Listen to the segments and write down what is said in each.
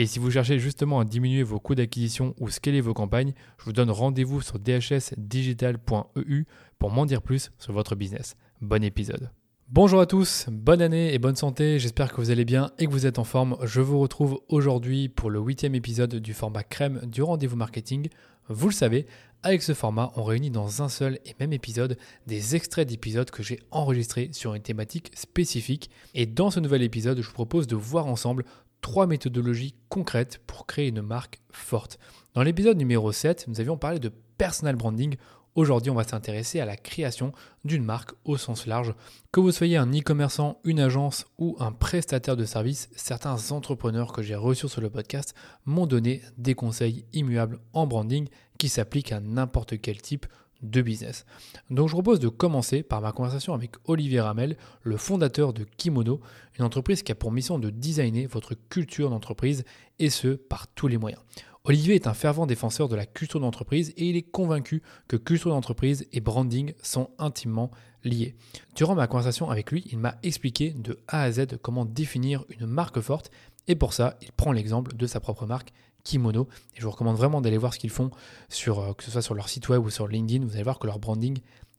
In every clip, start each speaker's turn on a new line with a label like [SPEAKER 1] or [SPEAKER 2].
[SPEAKER 1] Et si vous cherchez justement à diminuer vos coûts d'acquisition ou scaler vos campagnes, je vous donne rendez-vous sur dhsdigital.eu pour m'en dire plus sur votre business. Bon épisode. Bonjour à tous, bonne année et bonne santé, j'espère que vous allez bien et que vous êtes en forme. Je vous retrouve aujourd'hui pour le huitième épisode du format crème du rendez-vous marketing. Vous le savez, avec ce format, on réunit dans un seul et même épisode des extraits d'épisodes que j'ai enregistrés sur une thématique spécifique. Et dans ce nouvel épisode, je vous propose de voir ensemble trois méthodologies concrètes pour créer une marque forte. Dans l'épisode numéro 7, nous avions parlé de personal branding. Aujourd'hui, on va s'intéresser à la création d'une marque au sens large. Que vous soyez un e-commerçant, une agence ou un prestataire de services, certains entrepreneurs que j'ai reçus sur le podcast m'ont donné des conseils immuables en branding qui s'appliquent à n'importe quel type de business. Donc je propose de commencer par ma conversation avec Olivier Ramel, le fondateur de Kimono, une entreprise qui a pour mission de designer votre culture d'entreprise et ce par tous les moyens. Olivier est un fervent défenseur de la culture d'entreprise et il est convaincu que culture d'entreprise et branding sont intimement liés. Durant ma conversation avec lui, il m'a expliqué de A à Z comment définir une marque forte et pour ça, il prend l'exemple de sa propre marque Kimono. Et je vous recommande vraiment d'aller voir ce qu'ils font, sur, euh, que ce soit sur leur site web ou sur LinkedIn. Vous allez voir que leur branding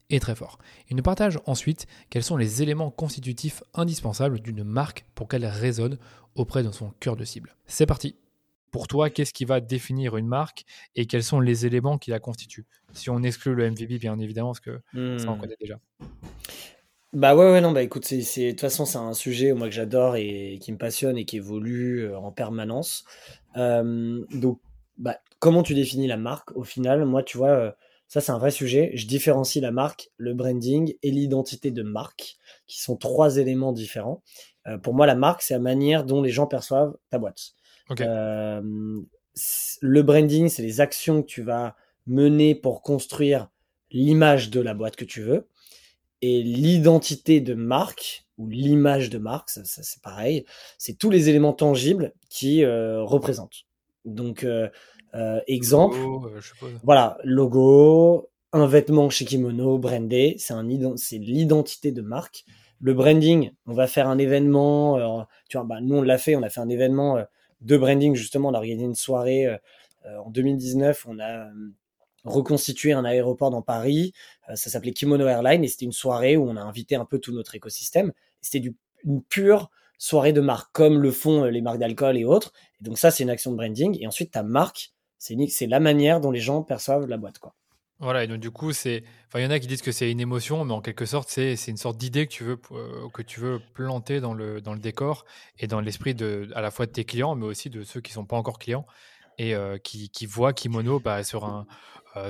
[SPEAKER 1] est très fort. Ils nous partagent ensuite quels sont les éléments constitutifs indispensables d'une marque pour qu'elle résonne auprès de son cœur de cible. C'est parti pour toi, qu'est-ce qui va définir une marque et quels sont les éléments qui la constituent? Si on exclut le MVP, bien évidemment, parce que ça, on hmm. connaît déjà.
[SPEAKER 2] Bah ouais, ouais, non, bah écoute, c'est, de toute façon, c'est un sujet moi que j'adore et qui me passionne et qui évolue euh, en permanence. Euh, donc, bah, comment tu définis la marque au final? Moi, tu vois, euh, ça c'est un vrai sujet. Je différencie la marque, le branding et l'identité de marque, qui sont trois éléments différents. pour moi, la marque, c'est la manière dont les gens perçoivent ta boîte. le branding, c'est les actions que tu vas mener pour construire l'image de la boîte que tu veux. Et l'identité de marque ou l'image de marque, ça, c'est pareil, c'est tous les éléments tangibles qui euh, représentent. Donc, euh, euh exemple, voilà, logo, un vêtement chez Kimono, brandé, c'est un c'est l'identité de marque. Le branding, on va faire un événement, tu vois, bah, nous on l'a fait, on a fait un événement de branding justement, on a organisé une soirée en 2019, on a reconstituer un aéroport dans Paris. Euh, ça s'appelait Kimono Airline et c'était une soirée où on a invité un peu tout notre écosystème. C'était une pure soirée de marque, comme le font euh, les marques d'alcool et autres. Et donc ça, c'est une action de branding. Et ensuite, ta marque, c'est la manière dont les gens perçoivent la boîte. Quoi.
[SPEAKER 1] Voilà, et donc du coup, c'est, enfin, il y en a qui disent que c'est une émotion, mais en quelque sorte, c'est, une sorte d'idée que tu veux euh, que tu veux planter dans le dans le décor et dans l'esprit à la fois de tes clients, mais aussi de ceux qui sont pas encore clients et qui, qui voient Kimono bah, sur un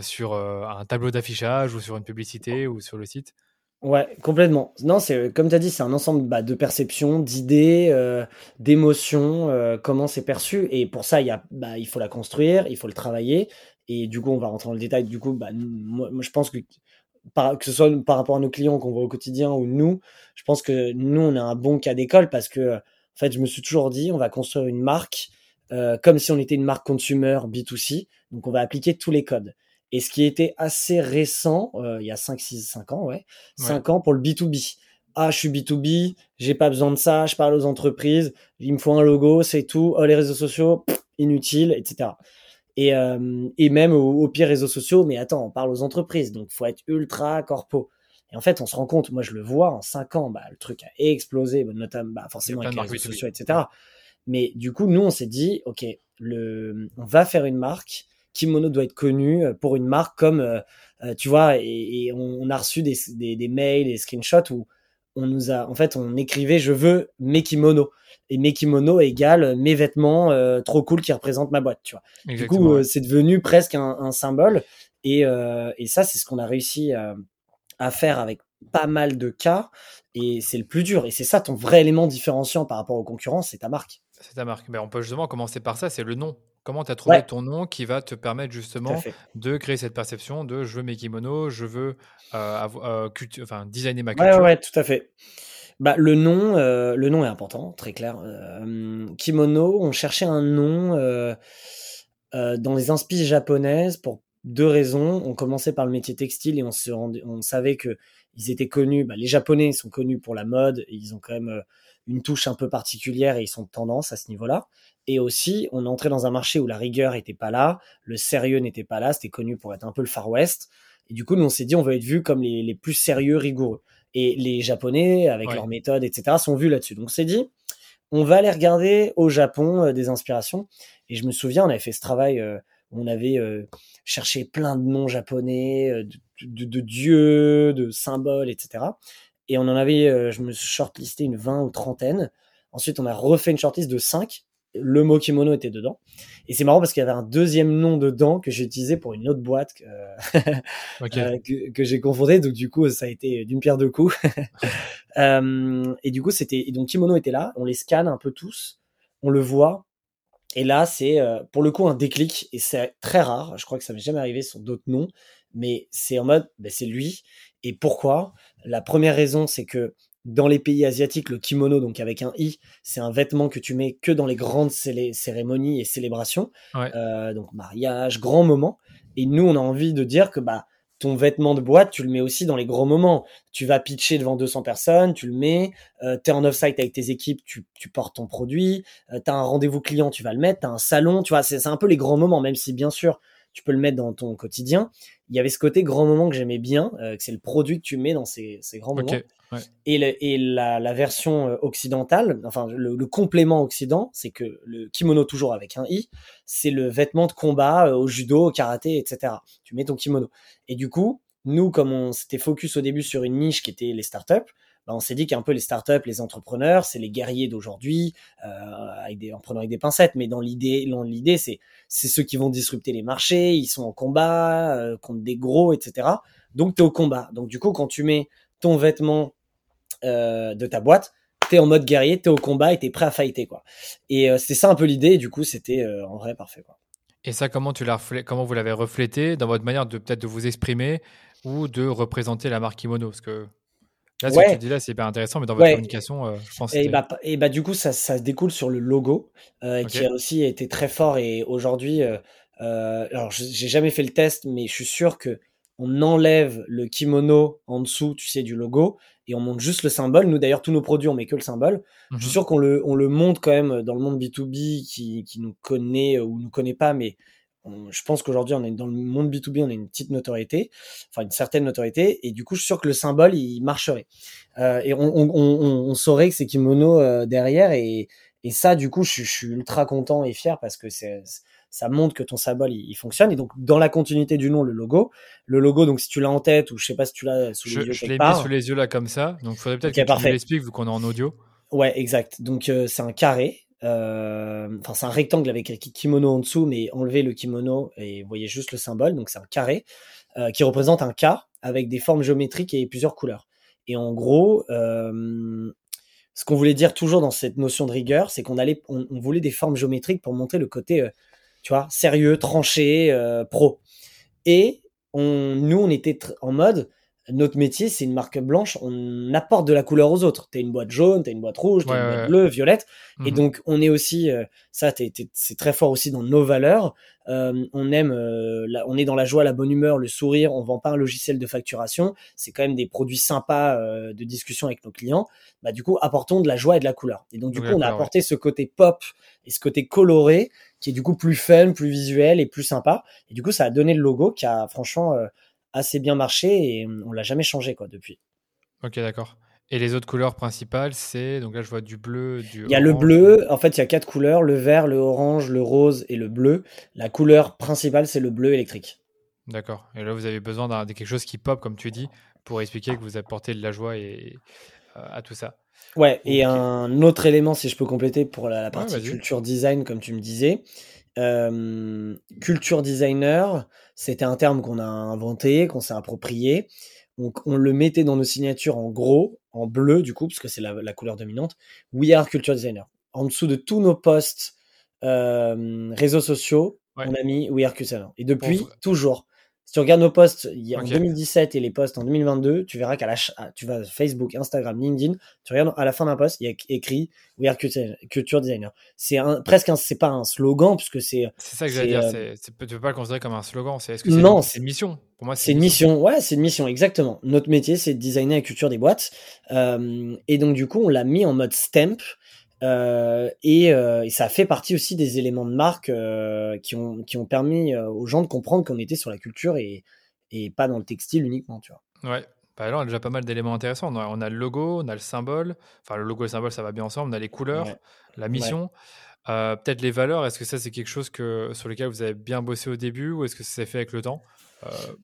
[SPEAKER 1] sur un tableau d'affichage ou sur une publicité ou sur le site?
[SPEAKER 2] Ouais, complètement. Non, c'est comme tu as dit, c'est un ensemble bah, de perceptions, d'idées, d'émotions, comment c'est perçu. Et pour ça, il, y a, bah, il faut la construire, il faut le travailler. Et du coup, on va rentrer dans le détail. Du coup, bah, je pense que, que ce soit par rapport à nos clients qu'on voit au quotidien ou nous, je pense que nous, on a un bon cas d'école parce que, en fait, je me suis toujours dit, on va construire une marque comme si on était une marque consumer B2C. Donc, on va appliquer tous les codes. Et ce qui était assez récent, euh, il y a 5, 6, 5 ans, ouais, 5 ans pour le B2B. Ah, je suis B2B, j'ai pas besoin de ça, je parle aux entreprises, il me faut un logo, c'est tout. Oh, les réseaux sociaux, inutile, etc. Et, euh, et même au, pire réseaux sociaux, mais attends, on parle aux entreprises, donc faut être ultra corpo. Et en fait, on se rend compte, moi je le vois, en 5 ans, bah, le truc a explosé, notamment bah, forcément avec les réseaux sociaux, etc. Mais du coup, nous, on s'est dit, OK, le, on va faire une marque. Kimono doit être connu pour une marque comme, tu vois, et, on, a reçu des, des, des mails, des screenshots où on nous a, en fait, on écrivait je veux mes kimonos. Et mes kimonos égale mes vêtements euh, trop cool qui représentent ma boîte, tu vois. du coup, euh, c'est devenu presque un, symbole. Et, euh, et ça, c'est ce qu'on a réussi à faire avec pas mal de cas et c'est le plus dur et c'est ça ton vrai élément différenciant par rapport aux concurrents, c'est ta marque.
[SPEAKER 1] C'est ta marque. Mais on peut justement commencer par ça, c'est le nom. Comment tu as trouvé ton nom qui va te permettre justement de créer cette perception de je veux mes kimonos, je veux euh, euh, enfin, designer ma culture
[SPEAKER 2] Ouais, ouais, tout à fait. Bah, le, nom, euh, le nom est important, très clair. kimono, on cherchait un nom dans les inspirations japonaises pour deux raisons. On commençait par le métier textile et on, se on savait que ils étaient connus. Bah, les Japonais sont connus pour la mode. ils ont quand même une touche un peu particulière et ils sont de tendance à ce niveau-là. Et aussi, on entrait dans un marché où la rigueur n'était pas là, le sérieux n'était pas là, c'était connu pour être un peu le Far West. Et du coup, nous, on s'est dit, on veut être vu comme les, plus sérieux, rigoureux. Et les Japonais, avec leurs méthodes, etc., sont vus là-dessus. Donc, on s'est dit, on va aller regarder au Japon euh, des inspirations. Et je me souviens, on avait fait ce travail, euh, on avait euh, cherché plein de noms japonais, de, de, dieux, de symboles, etc. Et on en avait, je me shortlisté une 20 ou trentaine. Ensuite, on a refait une shortlist de 5 le mot kimono était dedans. Et c'est marrant parce qu'il y avait un deuxième nom dedans que j'ai utilisé pour une autre boîte que, euh, que, j'ai confondé. Donc du coup, ça a été d'une pierre deux coups. euh, et du coup, c'était donc kimono était là. On les scanne un peu tous, on le voit. Et là, c'est euh, pour le coup un déclic et c'est très rare. Je crois que ça m'est jamais arrivé sur d'autres noms, mais c'est en mode, ben, c'est lui. Et pourquoi? La première raison, c'est que dans les pays asiatiques, le kimono, donc avec un i, c'est un vêtement que tu mets que dans les grandes cérémonies et célébrations, euh, donc mariage, grand moment. Et nous, on a envie de dire que bah ton vêtement de boîte, tu le mets aussi dans les grands moments. Tu vas pitcher devant 200 personnes, tu le mets. Euh, tu es en off-site avec tes équipes, tu, portes ton produit. Euh, tu as un rendez-vous client, tu vas le mettre. Tu un salon, tu vois, c'est un peu les grands moments, même si bien sûr, tu peux le mettre dans ton quotidien. Il y avait ce côté grand moment que j'aimais bien, que c'est le produit que tu mets dans ces, grands moments. Et, la, version euh, occidentale, enfin le, complément occident, c'est que le kimono toujours avec un i, c'est le vêtement de combat euh, au judo, au karaté, etc. Tu mets ton kimono. Et du coup, nous, comme on s'était focus au début sur une niche qui était les startups, on s'est dit qu'un peu les startups, les entrepreneurs, c'est les guerriers d'aujourd'hui, euh, en prenant avec des pincettes. Mais dans l'idée, l'idée, c'est ceux qui vont disrupter les marchés, ils sont en combat euh, contre des gros, etc. Donc tu es au combat. Donc du coup, quand tu mets ton vêtement euh, de ta boîte, t'es en mode guerrier, t'es au combat et t'es prêt à fighter quoi. Et c'était ça un peu l'idée. Du coup, c'était en vrai parfait.
[SPEAKER 1] Et ça, comment tu l'as comment vous l'avez reflété dans votre manière de peut-être vous exprimer ou de représenter la marque Kimono? Parce là, ce que tu dis là, c'est hyper intéressant, mais dans votre communication, je pense.
[SPEAKER 2] Et bah, et bah, du coup, ça, ça découle sur le logo qui a aussi été très fort. Et aujourd'hui, alors j'ai jamais fait le test, mais je suis sûr que on enlève le kimono en dessous, tu sais, du logo, et on monte juste le symbole. Nous, d'ailleurs, tous nos produits, on met que le symbole. Je suis mhm. sûr qu'on le, on le monte quand même dans le monde B2B qui, qui nous connaît ou nous connaît pas, mais je pense qu'aujourd'hui, on est dans le monde B2B, on a une petite notoriété, enfin une certaine notoriété, et du coup, je suis sûr que le symbole, il marcherait. Euh, et on, on, on, saurait que c'est kimono euh, derrière, et, et ça, du coup, je, je, suis ultra content et fier parce que c'est ça montre que ton symbole il, fonctionne. Et donc dans la continuité du nom, le logo, le logo, donc si tu l'as en tête ou je sais pas si tu l'as sous les yeux
[SPEAKER 1] je l'ai mis sous les yeux là comme ça, donc faudrait peut-être que tu l'expliques vu qu'on est en audio.
[SPEAKER 2] Ouais, exact. Donc euh, c'est un carré. Euh, enfin, c'est un rectangle avec un kimono en dessous, mais enlevez le kimono et voyez juste le symbole. Donc c'est un carré euh, qui représente un K avec des formes géométriques et plusieurs couleurs. Et en gros, ce qu'on voulait dire toujours dans cette notion de rigueur, c'est qu'on allait, on, voulait des formes géométriques pour montrer le côté tu vois, sérieux, tranché, euh, pro. Et on, nous, on était en mode, notre métier, c'est une marque blanche, on apporte de la couleur aux autres. T'es une boîte jaune, t'es une boîte rouge, t'es une boîte bleue, violette. Et mhm. donc, on est aussi, euh, ça, c'est très fort aussi dans nos valeurs. Euh, on aime, euh, on est dans la joie, la bonne humeur, le sourire. On vend pas un logiciel de facturation. C'est quand même des produits sympas de discussion avec nos clients. Bah, du coup, apportons de la joie et de la couleur. Et donc, du coup, on a apporté ce côté pop et ce côté coloré qui est du coup plus fun, plus visuel et plus sympa. Et du coup, ça a donné le logo qui a franchement assez bien marché et on l'a jamais changé quoi depuis.
[SPEAKER 1] Ok, d'accord. Et les autres couleurs principales, c'est donc là je vois du bleu, du.
[SPEAKER 2] Il y a le bleu. En fait, il y a quatre couleurs le vert, le orange, le rose et le bleu. La couleur principale, c'est le bleu électrique.
[SPEAKER 1] D'accord. Et là, vous avez besoin de quelque chose qui pop, comme tu dis, pour expliquer que vous apportez de la joie et, euh, à tout ça.
[SPEAKER 2] Ouais. Et un autre élément, si je peux compléter pour la, partie culture design, comme tu me disais. Euh, culture designer, c'était un terme qu'on a inventé, qu'on s'est approprié. Donc, on le mettait dans nos signatures en gros, en bleu du coup, parce que c'est la, couleur dominante. We are culture designer. En dessous de tous nos posts euh, réseaux sociaux, on a mis We are culture designer. Et depuis, toujours. Si tu regardes nos posts en 2017 et les posts en 2022, tu verras qu'à la tu vas Facebook, Instagram, LinkedIn, tu regardes à la fin d'un post, il y a écrit We are culture designer. C'est presque c'est pas un slogan puisque c'est.
[SPEAKER 1] C'est ça que j'allais dire. Euh, tu peux pas le considérer comme un slogan. C'est est-ce que non, c'est une mission?
[SPEAKER 2] Pour moi, c'est une mission. Ouais, c'est une mission exactement. Notre métier, c'est de designer la culture des boîtes. Euh, et donc du coup, on l'a mis en mode stamp. Euh, et, euh, et, ça fait partie aussi des éléments de marque euh, qui, ont, qui ont permis aux gens de comprendre qu'on était sur la culture et, et pas dans le textile uniquement, tu vois.
[SPEAKER 1] Ouais. Bah alors, on a déjà pas mal d'éléments intéressants. On a, le logo, on a le symbole. Enfin, le logo et le symbole, ça va bien ensemble. On a les couleurs, la mission. Peut-être les valeurs. Est-ce que ça, c'est quelque chose que, sur lequel vous avez bien bossé au début ou est-ce que ça s'est fait avec le temps?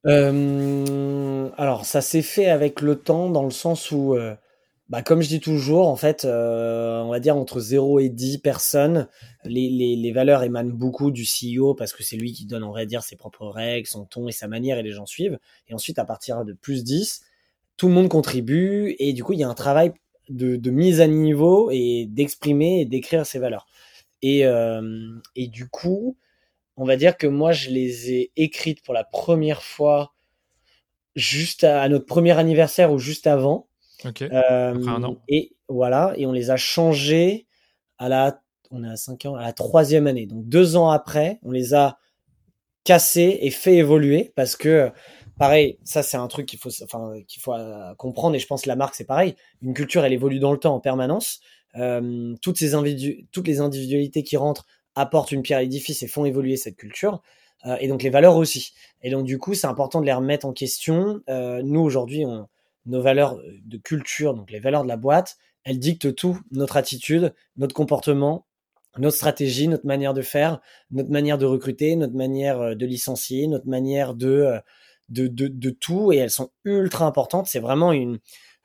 [SPEAKER 2] Alors, ça s'est fait avec le temps dans le sens où bah, comme je dis toujours, en fait, euh, on va dire entre 0 et 10 personnes, les, les, les, valeurs émanent beaucoup du CEO parce que c'est lui qui donne, on va dire, ses propres règles, son ton et sa manière et les gens suivent. Et ensuite, à partir de plus 10, tout le monde contribue et du coup, il y a un travail de, de mise à niveau et d'exprimer et d'écrire ses valeurs. Et, euh, et du coup, on va dire que moi, je les ai écrites pour la première fois juste à notre premier anniversaire ou juste avant. Euh, et voilà, et on les a changés à la, on est à 5 ans, à la troisième année. Donc deux ans après, on les a cassés et fait évoluer parce que, pareil, ça c'est un truc qu'il faut, enfin, qu'il faut euh, comprendre et je pense que la marque c'est pareil. Une culture, elle évolue dans le temps en permanence. Euh, toutes ces individu toutes les individualités qui rentrent apportent une pierre à l'édifice et font évoluer cette culture. Euh, et donc les valeurs aussi. Et donc du coup, c'est important de les remettre en question. Euh, nous aujourd'hui, on, nos valeurs de culture, donc les valeurs de la boîte, elles dictent tout, notre attitude, notre comportement, notre stratégie, notre manière de faire, notre manière de recruter, notre manière euh, de licencier, notre manière de, euh, de, de, de tout, et elles sont ultra importantes. C'est vraiment une,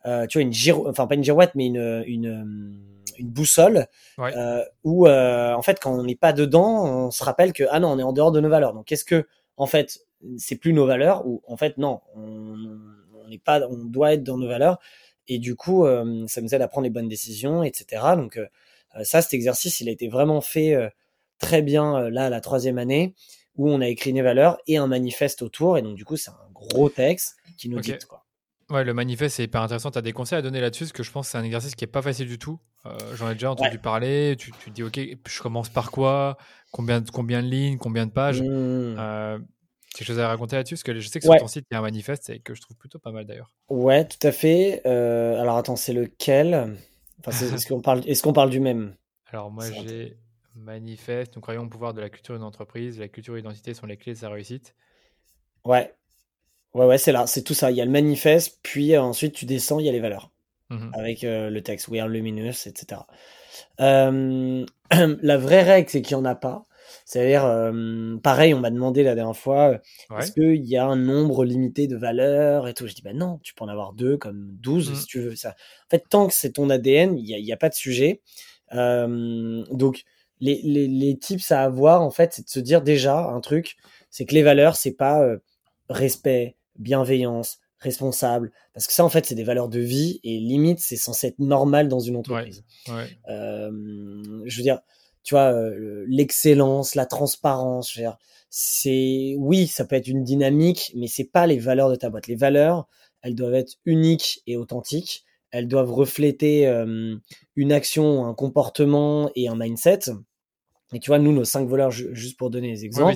[SPEAKER 2] euh, tu vois, une giro, enfin pas une girouette, mais une, une, une boussole, euh, où euh, en fait quand on n'est pas dedans, on se rappelle que ah non, on est en dehors de nos valeurs. Donc est-ce que en fait c'est plus nos valeurs ou en fait non, on, pas, on doit être dans nos valeurs. Et du coup, euh, ça nous aide à prendre les bonnes décisions, etc. Donc euh, euh, ça, cet exercice, il a été vraiment fait très bien là, la troisième année, où on a écrit nos valeurs et un manifeste autour. Et donc du coup, c'est un gros texte qui nous dit quoi.
[SPEAKER 1] Ouais, le manifeste, c'est hyper intéressant. Tu as des conseils à donner là-dessus, parce que je pense que c'est un exercice qui est pas facile du tout. J'en ai déjà entendu parler. Tu, tu, dis, OK, je commence par quoi? Combien, combien de lignes? Combien de pages? Mmh quelque chose à raconter là-dessus Parce que je sais que sur ton site, il y a un manifeste et que je trouve plutôt pas mal d'ailleurs.
[SPEAKER 2] Ouais, tout à fait. Euh, alors attends, c'est lequel? Est-ce qu'on parle, est qu'on parle du même?
[SPEAKER 1] Alors moi, j'ai manifeste. Nous croyons au pouvoir de la culture d'une entreprise. La culture et l'identité sont les clés de sa réussite.
[SPEAKER 2] Ouais. Ouais, ouais, c'est là. C'est tout ça. Il y a le manifeste, puis euh, ensuite tu descends, il y a les valeurs. Mmh avec euh, le texte We are luminous, etc. la vraie règle, c'est qu'il n'y en a pas. C'est-à-dire, euh, pareil, on m'a demandé la dernière fois, euh, est-ce qu'il y a un nombre limité de valeurs et tout? Je dis, ben non, tu peux en avoir deux comme 12 mmh. si tu veux. Ça. En fait, tant que c'est ton ADN, il n'y a, a, pas de sujet. Euh, donc, les, les, les, tips à avoir, en fait, c'est de se dire déjà un truc, c'est que les valeurs, c'est pas respect, bienveillance, responsable, parce que ça, en fait, c'est des valeurs de vie et limite, c'est censé être normal dans une entreprise. je veux dire, tu vois, euh, l'excellence, la transparence. C'est oui, ça peut être une dynamique, mais c'est pas les valeurs de ta boîte. Les valeurs, elles doivent être uniques et authentiques. Elles doivent refléter euh, une action, un comportement et un mindset. Et tu vois, nous, nos cinq valeurs, juste pour donner des exemples,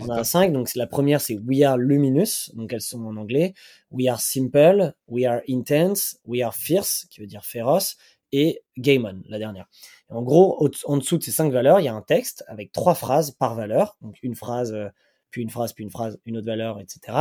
[SPEAKER 2] on a cinq. Donc, la première, c'est We are luminous. Donc, elles sont en anglais. We are simple. We are intense. We are fierce, qui veut dire féroce. Et game on, la dernière. En gros, en dessous de ces cinq valeurs, il y a un texte avec trois phrases par valeur, donc une phrase, euh, puis une phrase, puis une phrase, une autre valeur, etc.,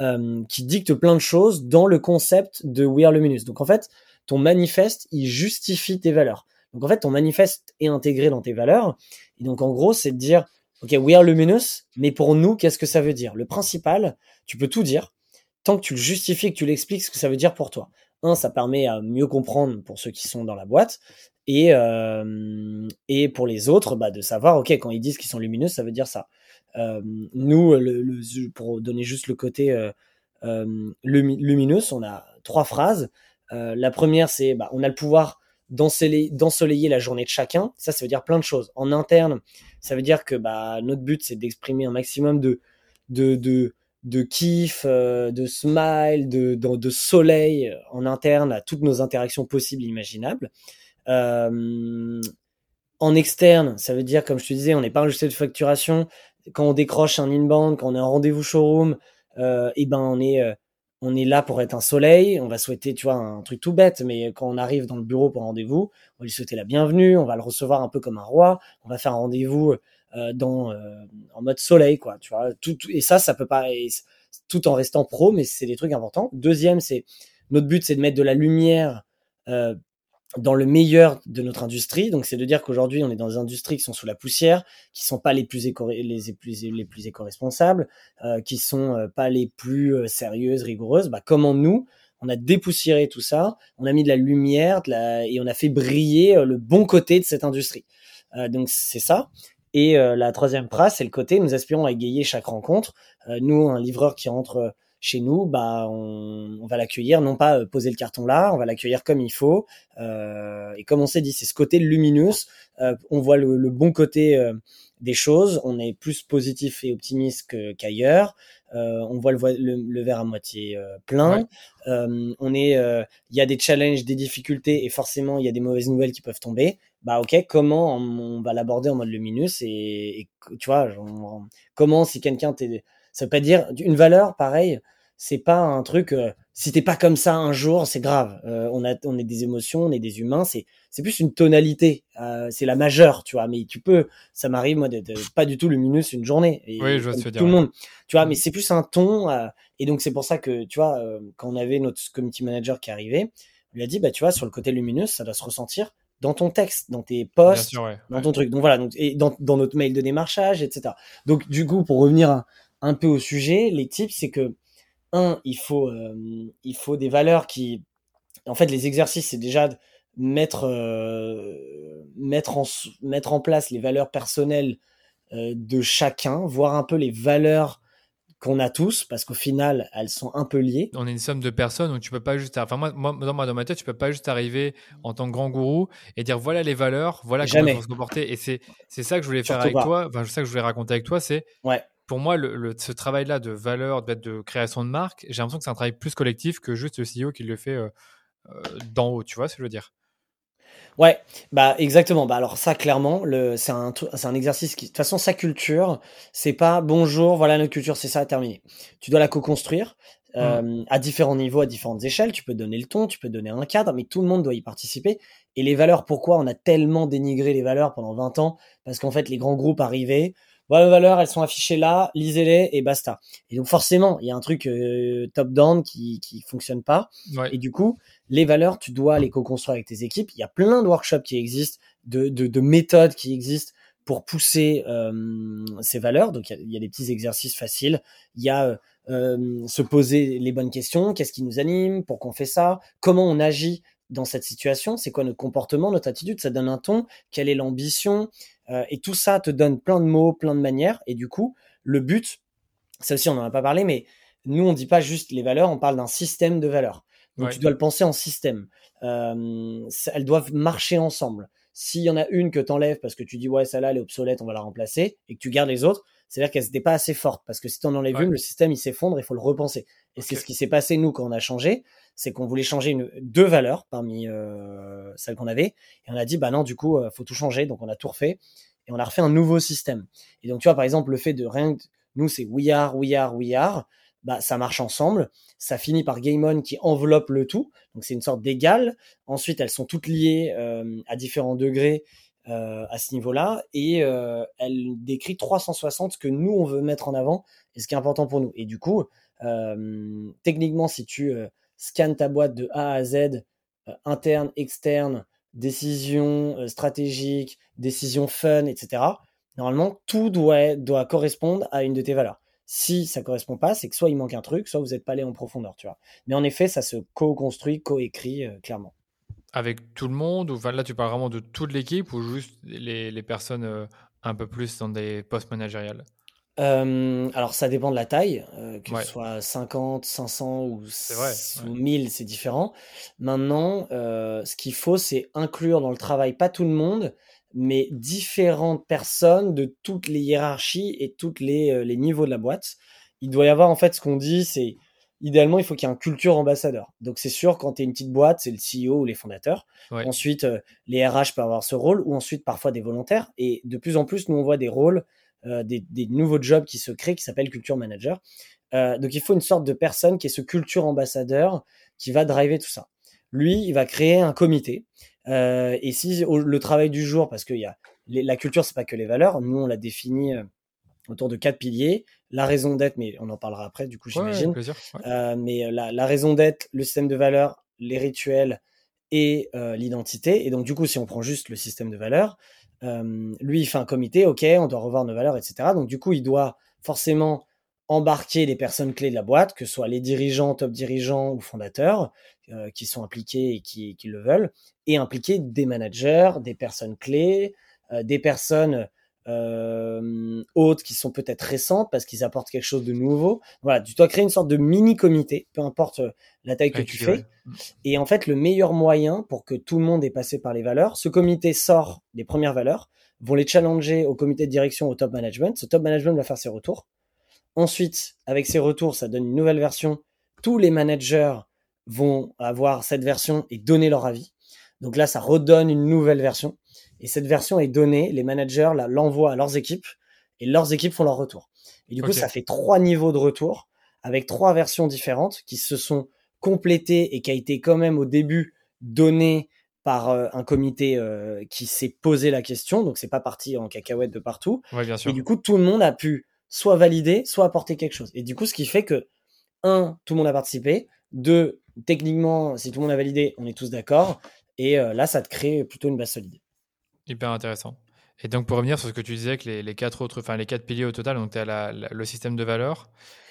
[SPEAKER 2] euh, qui dicte plein de choses dans le concept de We Are Luminous. Donc en fait, ton manifeste, il justifie tes valeurs. Donc en fait, ton manifeste est intégré dans tes valeurs. Et donc en gros, c'est de dire, OK, we are luminous, mais pour nous, qu'est-ce que ça veut dire? Le principal, tu peux tout dire, tant que tu le justifies, que tu l'expliques ce que ça veut dire pour toi. Un, ça permet à mieux comprendre pour ceux qui sont dans la boîte. Et, euh, et pour les autres, bah, de savoir, OK, quand ils disent qu'ils sont lumineux, ça veut dire ça. Euh, nous, pour donner juste le côté euh, euh lumineux, on a trois phrases. La première, c'est bah, on a le pouvoir d'ensoleiller la journée de chacun. Ça, ça veut dire plein de choses. En interne, ça veut dire que bah, notre but, c'est d'exprimer un maximum de, de kiff, euh, de smile, de, soleil en interne à toutes nos interactions possibles et imaginables. Euh, en externe, ça veut dire, comme je te disais, on n'est pas logiciel de facturation. Quand on décroche un inbound, quand on est en rendez-vous showroom, euh, et ben on est là pour être un soleil, on va souhaiter, tu vois, un truc tout bête, mais quand on arrive dans le bureau pour rendez-vous, on va lui souhaiter la bienvenue, on va le recevoir un peu comme un roi, on va faire un rendez-vous euh, dans euh, en mode soleil, quoi, tu vois. Tout, et ça, ça peut pas, tout en restant pro, mais c'est des trucs importants. Deuxième, c'est notre but, c'est de mettre de la lumière euh, dans le meilleur de notre industrie. Donc, c'est de dire qu'aujourd'hui, on est dans des industries qui sont sous la poussière, qui sont pas les plus éco les, plus les plus éco-responsables, euh, qui sont euh, pas les plus euh, sérieuses, rigoureuses. Bah, comment nous, on a dépoussiéré tout ça, on a mis de la lumière, et on a fait briller euh, le bon côté de cette industrie. donc, c'est ça. Et la troisième phrase, c'est le côté, nous aspirons à égayer chaque rencontre. nous, un livreur qui rentre chez nous, bah, on, on va l'accueillir, non pas euh, poser le carton là, on va l'accueillir comme il faut. Euh, et comme on s'est dit, c'est ce côté lumineux. Euh, on voit le, le bon côté euh, des choses. On est plus positif et optimiste qu'ailleurs. on voit le, le, verre à moitié plein. on est, il y a des challenges, des difficultés, et forcément il y a des mauvaises nouvelles qui peuvent tomber. Bah ok, comment on, va l'aborder en mode lumineux et, et, tu vois, comment si quelqu'un t'est ça veut pas dire une valeur, pareil. C'est pas un truc. Euh, si t'es pas comme ça un jour, c'est grave. Euh, on a, on est des émotions, on est des humains. C'est, c'est plus une tonalité. Euh, c'est la majeure, tu vois. Mais tu peux. Ça m'arrive moi d'être pas du tout lumineux une journée.
[SPEAKER 1] Et, oui, je vois ce
[SPEAKER 2] tout le monde. Tu vois, mais c'est plus un ton. et donc c'est pour ça que tu vois, quand on avait notre community manager qui arrivait, on lui a dit bah tu vois sur le côté lumineux, ça doit se ressentir dans ton texte, dans tes posts, dans ton truc. Donc voilà, donc, et dans, dans notre mail de démarchage, etc. Donc du coup, pour revenir à, un peu au sujet, les tips, c'est que, un, il faut, euh, il faut des valeurs qui. En fait, les exercices, c'est déjà mettre, euh, mettre, en, mettre en place les valeurs personnelles euh, de chacun, voir un peu les valeurs qu'on a tous, parce qu'au final, elles sont un peu liées.
[SPEAKER 1] On est une somme de personnes, donc tu peux pas juste. Enfin, moi, moi dans, ma, tête, tu peux pas juste arriver en tant que grand gourou et dire voilà les valeurs, voilà comment il faut se comporter. Et c'est ça que je voulais faire avec toi, enfin, c'est ça que je voulais raconter avec toi, c'est
[SPEAKER 2] ouais
[SPEAKER 1] pour moi, le, ce travail-là de valeur, de, de, création de marque, j'ai l'impression que c'est un travail plus collectif que juste le CEO qui le fait euh, euh, d'en haut. Tu vois ce que je veux dire?
[SPEAKER 2] Ouais, bah exactement. Bah alors ça clairement, c'est un c'est un exercice qui de toute façon sa culture, c'est pas bonjour, voilà notre culture, c'est ça terminé. Tu dois la co-construire mmh. euh, à différents niveaux, à différentes échelles. Tu peux donner le ton, tu peux donner un cadre, mais tout le monde doit y participer. Et les valeurs, pourquoi on a tellement dénigré les valeurs pendant 20 ans? Parce qu'en fait, les grands groupes arrivaient, voilà les valeurs, elles sont affichées là, lisez-les et basta. Et donc forcément, il y a un truc euh, top-down qui qui fonctionne pas. Et du coup, les valeurs, tu dois les co-construire avec tes équipes. Il y a plein de workshops qui existent, de, de, de méthodes qui existent pour pousser euh, ces valeurs. Donc il y, a des petits exercices faciles. Il y a euh, se poser les bonnes questions. Qu'est-ce qui nous anime? Pourquoi on fait ça? Comment on agit dans cette situation? C'est quoi notre comportement, notre attitude? Ça donne un ton. Quelle est l'ambition? Euh, et tout ça te donne plein de mots, plein de manières. Et du coup, le but, ça aussi on n'en a pas parlé, mais nous on dit pas juste les valeurs, on parle d'un système de valeurs. Donc tu dois le penser en système. Euh, elles doivent marcher ensemble. S'il y en a une que tu enlèves parce que tu dis ouais celle-là elle est obsolète, on va la remplacer, et que tu gardes les autres, c'est-à-dire qu'elles n'étaient pas assez fortes. Parce que si tu en enlèves une, le système il s'effondre, il faut le repenser. Et c'est ce qui s'est passé nous quand on a changé, c'est qu'on voulait changer deux valeurs parmi euh, celles qu'on avait, et on a dit bah non du coup euh, faut tout changer, donc on a tout refait et on a refait un nouveau système. Et donc tu vois par exemple le fait de rien, nous c'est we are, we are, we are, bah ça marche ensemble, ça finit par Game On qui enveloppe le tout, donc c'est une sorte d'égal. Ensuite elles sont toutes liées euh, à différents degrés euh, à ce niveau-là et euh, elle décrit 360 ce que nous on veut mettre en avant et ce qui est important pour nous. Et du coup, techniquement, si tu scanne ta boîte de A à Z, interne, externe, décision stratégique, décision fun, etc. Normalement, tout doit, correspondre à une de tes valeurs. Si ça correspond pas, c'est que soit il manque un truc, soit vous n'êtes pas allé en profondeur, tu. Mais en effet, ça se co-construit, co-écrit clairement.
[SPEAKER 1] Avec tout le monde, ou là tu parles vraiment de toute l'équipe ou juste les, les personnes un peu plus dans des postes managériels
[SPEAKER 2] euh, alors ça dépend de la taille, euh, que ce soit 50, 500 ou, 1000, c'est différent. Maintenant, euh, ce qu'il faut, c'est inclure dans le travail pas tout le monde, mais différentes personnes de toutes les hiérarchies et tous les, les niveaux de la boîte. Il doit y avoir en fait ce qu'on dit, c'est idéalement il faut qu'il y ait un culture ambassadeur. Donc c'est sûr quand tu es une petite boîte, c'est le CEO ou les fondateurs. Ensuite, les RH peuvent avoir ce rôle ou ensuite parfois des volontaires. Et de plus en plus, nous on voit des rôles euh, des, nouveaux jobs qui se créent qui s'appellent culture manager. Euh, donc il faut une sorte de personne qui est ce culture ambassadeur qui va driver tout ça. Lui, il va créer un comité. Euh, et si le travail du jour, parce que y a, la culture, c'est pas que les valeurs. Nous, on l'a défini autour de quatre piliers. La raison d'être, mais on en parlera après, du coup, j'imagine. mais la, la raison d'être, le système de valeurs, les rituels et l'identité. Et donc, du coup, si on prend juste le système de valeurs, euh, lui, il fait un comité, ok, on doit revoir nos valeurs, etc. Donc, du coup, il doit forcément embarquer les personnes clés de la boîte, que ce soit les dirigeants, top dirigeants ou fondateurs, euh, qui sont impliqués et qui, qui, le veulent, et impliquer des managers, des personnes clés, euh, des personnes euh, autres qui sont peut-être récentes parce qu'ils apportent quelque chose de nouveau. Voilà, tu dois créer une sorte de mini comité, peu importe euh, la taille que tu fais. Et en fait, le meilleur moyen pour que tout le monde ait passé par les valeurs, ce comité sort des premières valeurs, vont les challenger au comité de direction, au top management. Ce top management va faire ses retours. Ensuite, avec ses retours, ça donne une nouvelle version. Tous les managers vont avoir cette version et donner leur avis. Donc là, ça redonne une nouvelle version. Et cette version est donnée, les managers l'envoient à leurs équipes et leurs équipes font leur retour. Et du coup, ça fait trois niveaux de retour avec trois versions différentes qui se sont complétées et qui a été quand même au début donné par euh, un comité euh, qui s'est posé la question. Donc, c'est pas parti en cacahuète de partout. Et du coup, tout le monde a pu soit valider, soit apporter quelque chose. Et du coup, ce qui fait que, un, tout le monde a participé. Deux, techniquement, si tout le monde a validé, on est tous d'accord. Et euh, là, ça te crée plutôt une base solide.
[SPEAKER 1] Hyper intéressant. Et donc, pour revenir sur ce que tu disais, que les, quatre autres, enfin, les quatre piliers au total, donc tu as le système de valeurs,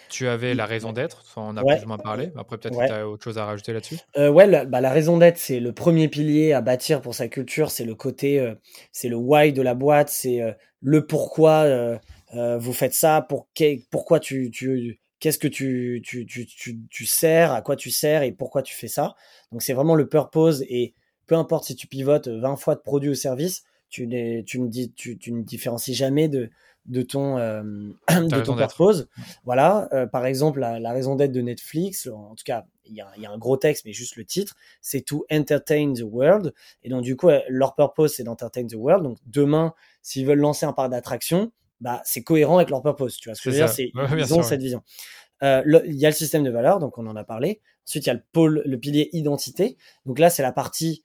[SPEAKER 1] tu avais la raison d'être, on a plus ou moins parlé. Après, peut-être que tu as autre chose à rajouter là-dessus.
[SPEAKER 2] Euh, ouais, la, bah, la raison d'être, c'est le premier pilier à bâtir pour sa culture. C'est le côté, euh, c'est le why de la boîte, c'est euh, le pourquoi euh, vous faites ça, pour pourquoi tu, tu qu'est-ce que tu, tu, tu, tu, tu sers, à quoi tu sers et pourquoi tu fais ça. Donc, c'est vraiment le purpose et peu importe si tu pivotes 20 fois de produit ou service, tu, tu, ne, tu, tu ne différencies jamais de, de ton, euh, de ton purpose. Voilà, euh, par exemple, la, raison d'être de Netflix, en tout cas, il y, a, y a, un gros texte, mais juste le titre, c'est to entertain the world. Et donc, du coup, euh, leur purpose, c'est d'entertain the world. Donc, demain, s'ils veulent lancer un parc d'attraction, bah, c'est cohérent avec leur purpose. Tu vois ce que je veux dire? C'est, ils ont cette vision. Il y a le système de valeurs, donc on en a parlé. Ensuite, il y a le pôle, le pilier identité. Donc là, c'est la partie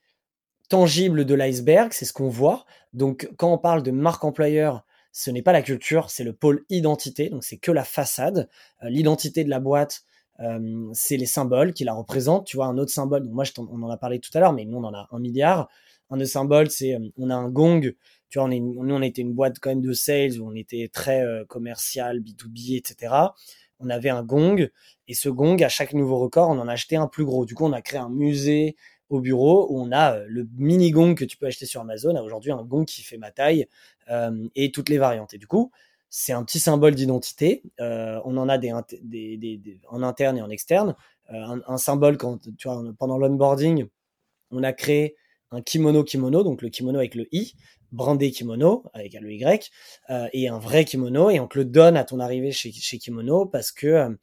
[SPEAKER 2] tangible de l'iceberg, c'est ce qu'on voit. Donc quand on parle de marque employeur, ce n'est pas la culture, c'est le pôle identité, donc c'est que la façade. Euh, l'identité de la boîte, euh, c'est les symboles qui la représentent. Tu vois, un autre symbole, moi je on en a parlé tout à l'heure, mais nous on en a un milliard. Un des symboles, c'est euh, on a un gong. Tu vois, on est, nous on était une boîte quand même de sales où on était très commercial, B2B, etc. On avait un gong et ce gong, à chaque nouveau record, on en a acheté un plus gros. Du coup, on a créé un musée au bureau où on a euh, le mini gong que tu peux acheter sur Amazon, aujourd'hui un gong qui fait ma taille euh, et toutes les variantes. Et du coup, c'est un petit symbole d'identité. Euh, on en a des, des, en interne et en externe. un, symbole quand tu vois, pendant l'onboarding, on a créé un kimono kimono, donc le kimono avec le i, brandé kimono avec le y, et un vrai kimono, et on te le donne à ton arrivée chez, chez Kimono parce que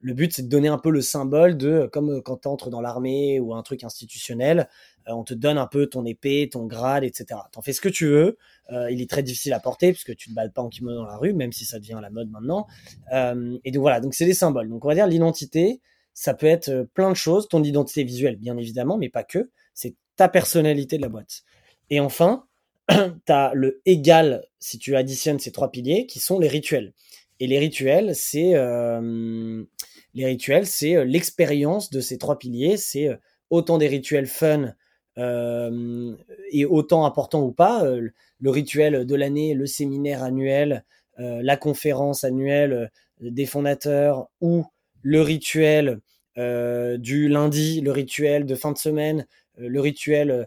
[SPEAKER 2] le but, c'est de donner un peu le symbole de, comme euh, quand tu entres dans l'armée ou un truc institutionnel, euh, on te donne un peu ton épée, ton grade, etc. T'en fais ce que tu veux. Euh, il est très difficile à porter puisque tu ne balles pas en kimono dans la rue, même si ça devient la mode maintenant. et donc voilà, donc c'est des symboles. Donc on va dire l'identité, ça peut être plein de choses. Ton identité visuelle, bien évidemment, mais pas que. C'est ta personnalité de la boîte. Et enfin, tu as le égal, si tu additionnes ces trois piliers, qui sont les rituels. Et les rituels, c'est les rituels, c'est l'expérience de ces trois piliers. C'est autant des rituels fun et autant importants ou pas. le rituel de l'année, le séminaire annuel, la conférence annuelle des fondateurs ou le rituel du lundi, le rituel de fin de semaine, le rituel euh,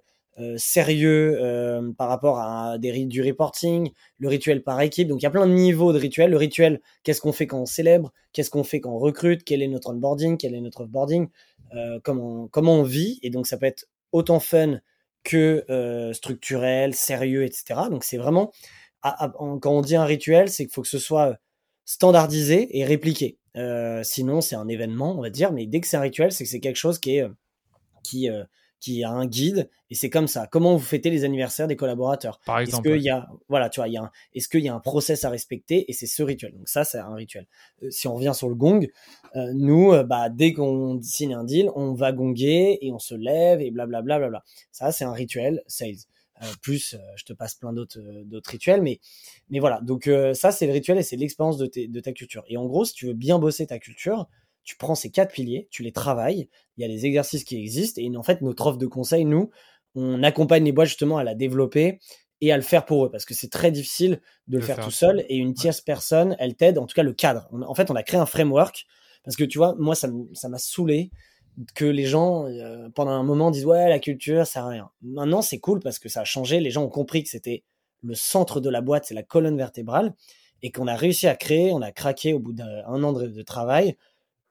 [SPEAKER 2] sérieux euh, par rapport à du reporting, le rituel par équipe. Donc il y a plein de niveaux de rituels. Le rituel, qu'est-ce qu'on fait quand on célèbre, qu'est-ce qu'on fait quand on recrute, quel est notre onboarding, quel est notre offboarding, euh, comment, comment on vit? Et donc ça peut être autant fun que structurel, sérieux, etc. Donc c'est vraiment, quand on dit un rituel, c'est qu'il faut que ce soit standardisé et répliqué. sinon c'est un événement, on va dire, mais dès que c'est un rituel, c'est que c'est quelque chose qui est qui qui a un guide et c'est comme ça. Comment vous fêtez les anniversaires des collaborateurs?
[SPEAKER 1] Par exemple.
[SPEAKER 2] Est-ce qu'il y a, voilà, tu vois, il y a est-ce qu'il y a un process à respecter? Et c'est ce rituel. Donc ça, c'est un rituel. Euh, si on revient sur le gong, euh, nous, euh, bah, dès qu'on signe un deal, on va gonger et on se lève et blablabla. Bla, bla, bla. Ça, c'est un rituel sales. plus, je te passe plein d'autres d'autres rituels, mais mais voilà. Donc ça, c'est le rituel et c'est l'expérience de, de ta culture. Et en gros, si tu veux bien bosser ta culture, tu prends ces quatre piliers, tu les travailles, il y a les exercices qui existent, et en fait, notre offre de conseil, nous, on accompagne les boîtes justement à la développer et à le faire pour eux, parce que c'est très difficile de le, faire, tout seul, et une tierce personne, elle t'aide, en tout cas le cadre. en fait, on a créé un framework, parce que tu vois, moi, ça m'a saoulé que les gens, euh, pendant un moment, disent ouais, la culture, ça sert à rien. Maintenant, c'est cool parce que ça a changé, les gens ont compris que c'était le centre de la boîte, c'est la colonne vertébrale, et qu'on a réussi à créer, on a craqué au bout d'un an de travail,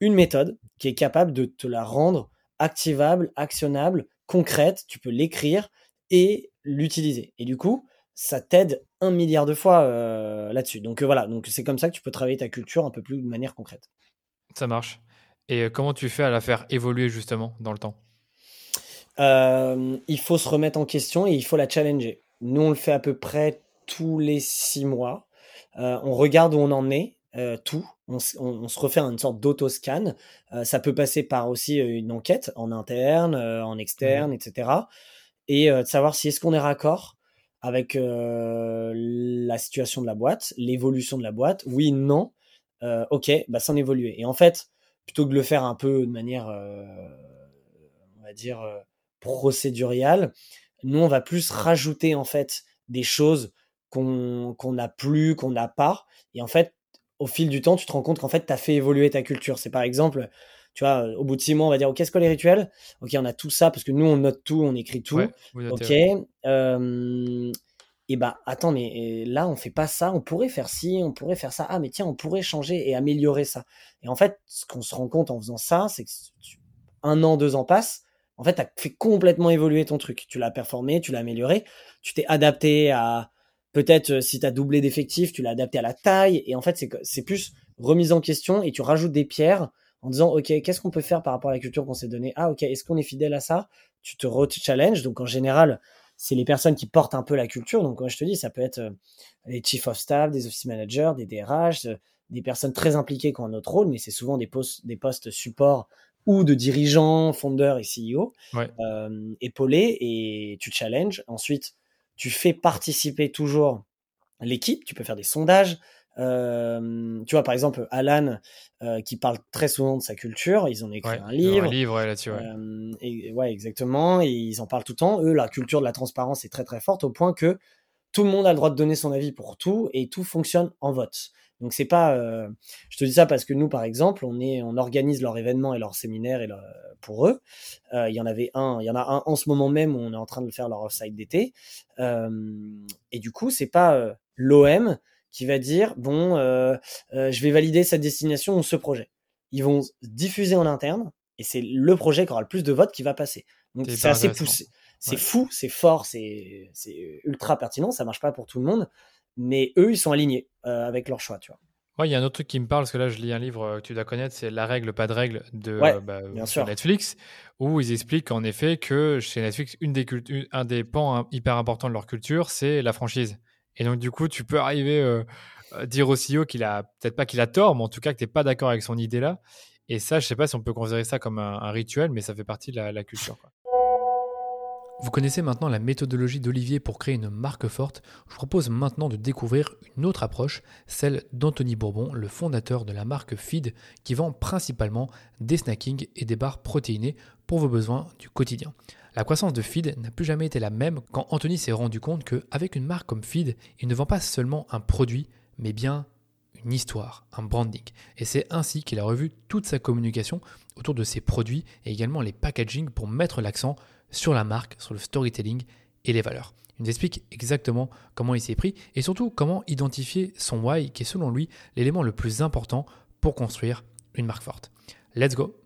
[SPEAKER 2] une méthode qui est capable de te la rendre activable, actionnable, concrète. Tu peux l'écrire et l'utiliser. Et du coup, ça t'aide un milliard de fois euh, là-dessus. Donc euh, voilà, donc c'est comme ça que tu peux travailler ta culture un peu plus de manière concrète.
[SPEAKER 1] Ça marche. Et euh, comment tu fais à la faire évoluer justement dans le temps?
[SPEAKER 2] Il faut se remettre en question et il faut la challenger. Nous, on le fait à peu près tous les six mois. on regarde où on en est euh, tout. On, se refait une sorte d'autoscan. Euh, ça peut passer par aussi euh, une enquête en interne, en externe, etc. Et de savoir si est-ce qu'on est raccord avec la situation de la boîte, l'évolution de la boîte. Oui, non. ok, bah sans évoluer. Et en fait, plutôt que de le faire un peu de manière, on va dire, procéduriale, nous, on va plus rajouter en fait des choses qu'on n'a plus, qu'on n'a pas. Et en fait, au fil du temps, tu te rends compte qu'en fait, tu as fait évoluer ta culture. C'est par exemple, tu vois, au bout de six mois, on va dire, OK, qu'est-ce que les rituels? OK, on a tout ça, parce que nous, on note tout, on écrit tout. OK. et bah, attends, mais là, on fait pas ça, on pourrait faire ci, on pourrait faire ça. Ah, mais tiens, on pourrait changer et améliorer ça. Et en fait, ce qu'on se rend compte en faisant ça, c'est que un an, deux ans passent, en fait, tu as fait complètement évoluer ton truc. Tu l'as performé, tu l'as amélioré, tu t'es adapté à, Peut-être euh, si tu as doublé d'effectifs, tu l'as adapté à la taille. Et en fait, c'est plus remise en question et tu rajoutes des pierres en disant, OK, qu'est-ce qu'on peut faire par rapport à la culture qu'on s'est donnée? Ah, OK, est-ce qu'on est fidèle à ça? Tu te re-challenge. Donc, en général, c'est les personnes qui portent un peu la culture. Donc, moi, je te dis, ça peut être euh, les chief of staff, des office managers, des DRH, euh, des personnes très impliquées qui ont un autre rôle, mais c'est souvent des postes, des postes support ou de dirigeants, fondeurs et CEO, épaulés, et tu challenges. Ensuite, tu fais participer toujours l'équipe, tu peux faire des sondages. Euh, tu vois, par exemple, Alan, euh, qui parle très souvent de sa culture, ils ont écrit un livre.
[SPEAKER 1] Un livre là-dessus,
[SPEAKER 2] ouais. Euh, et, ouais, exactement. Et ils en parlent tout le temps. Eux, la culture de la transparence est très très forte au point que tout le monde a le droit de donner son avis pour tout et tout fonctionne en vote. Donc c'est pas, euh, je te dis ça parce que nous par exemple, on est, on organise leurs événements et leurs séminaires et pour eux. Euh, il y en avait un, il y en a un en ce moment même où on est en train de faire leur offside d'été. Euh, et du coup, c'est pas l'OM qui va dire bon, je vais valider cette destination ou ce projet. Ils vont diffuser en interne et c'est le projet qui aura le plus de votes qui va passer. Donc c'est assez poussé. C'est fou, c'est fort, c'est ultra pertinent. Ça marche pas pour tout le monde mais eux, ils sont alignés euh, avec leur choix, tu vois.
[SPEAKER 1] Ouais, il y a un autre truc qui me parle, parce que là, je lis un livre euh, que tu dois connaître, c'est La règle, pas de règle de bah, Netflix, où ils expliquent en effet que chez Netflix, une des un des pans hyper importants de leur culture, c'est la franchise. Et donc, du coup, tu peux arriver euh, à dire au CEO qu'il a, peut-être pas qu'il a tort, mais en tout cas que tu n'es pas d'accord avec son idée là. Et ça, je sais pas si on peut considérer ça comme un, rituel, mais ça fait partie de la, culture. Vous connaissez maintenant la méthodologie d'Olivier pour créer une marque forte. Je vous propose maintenant de découvrir une autre approche, celle d'Anthony Bourbon, le fondateur de la marque Feed, qui vend principalement des snackings et des barres protéinées pour vos besoins du quotidien. La croissance de Feed n'a plus jamais été la même quand Anthony s'est rendu compte qu'avec une marque comme Feed, il ne vend pas seulement un produit, mais bien une histoire, un branding. Et c'est ainsi qu'il a revu toute sa communication autour de ses produits et également les packaging pour mettre l'accent sur la marque, sur le storytelling et les valeurs. Il nous explique exactement comment il s'est pris et surtout comment identifier son why qui est selon lui l'élément le plus important pour construire une marque forte. Let's go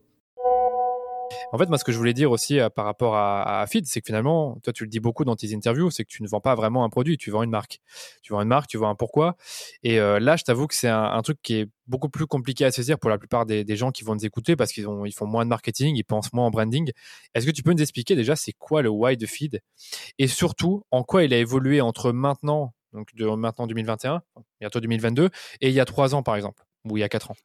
[SPEAKER 1] en fait, moi, ce que je voulais dire aussi euh, par rapport à, Feed, c'est que finalement, toi, tu le dis beaucoup dans tes interviews, c'est que tu ne vends pas vraiment un produit, tu vends une marque. Tu vends une marque, tu vends un pourquoi. Et euh, là, je t'avoue que c'est un, truc qui est beaucoup plus compliqué à saisir pour la plupart des, gens qui vont nous écouter parce qu'ils ils font moins de marketing, ils pensent moins en branding. Est-ce que tu peux nous expliquer déjà c'est quoi le why de Feed? Et surtout en quoi il a évolué entre maintenant, donc de maintenant 2021, bientôt 2022, et il y a trois ans par exemple, ou il y a quatre ans?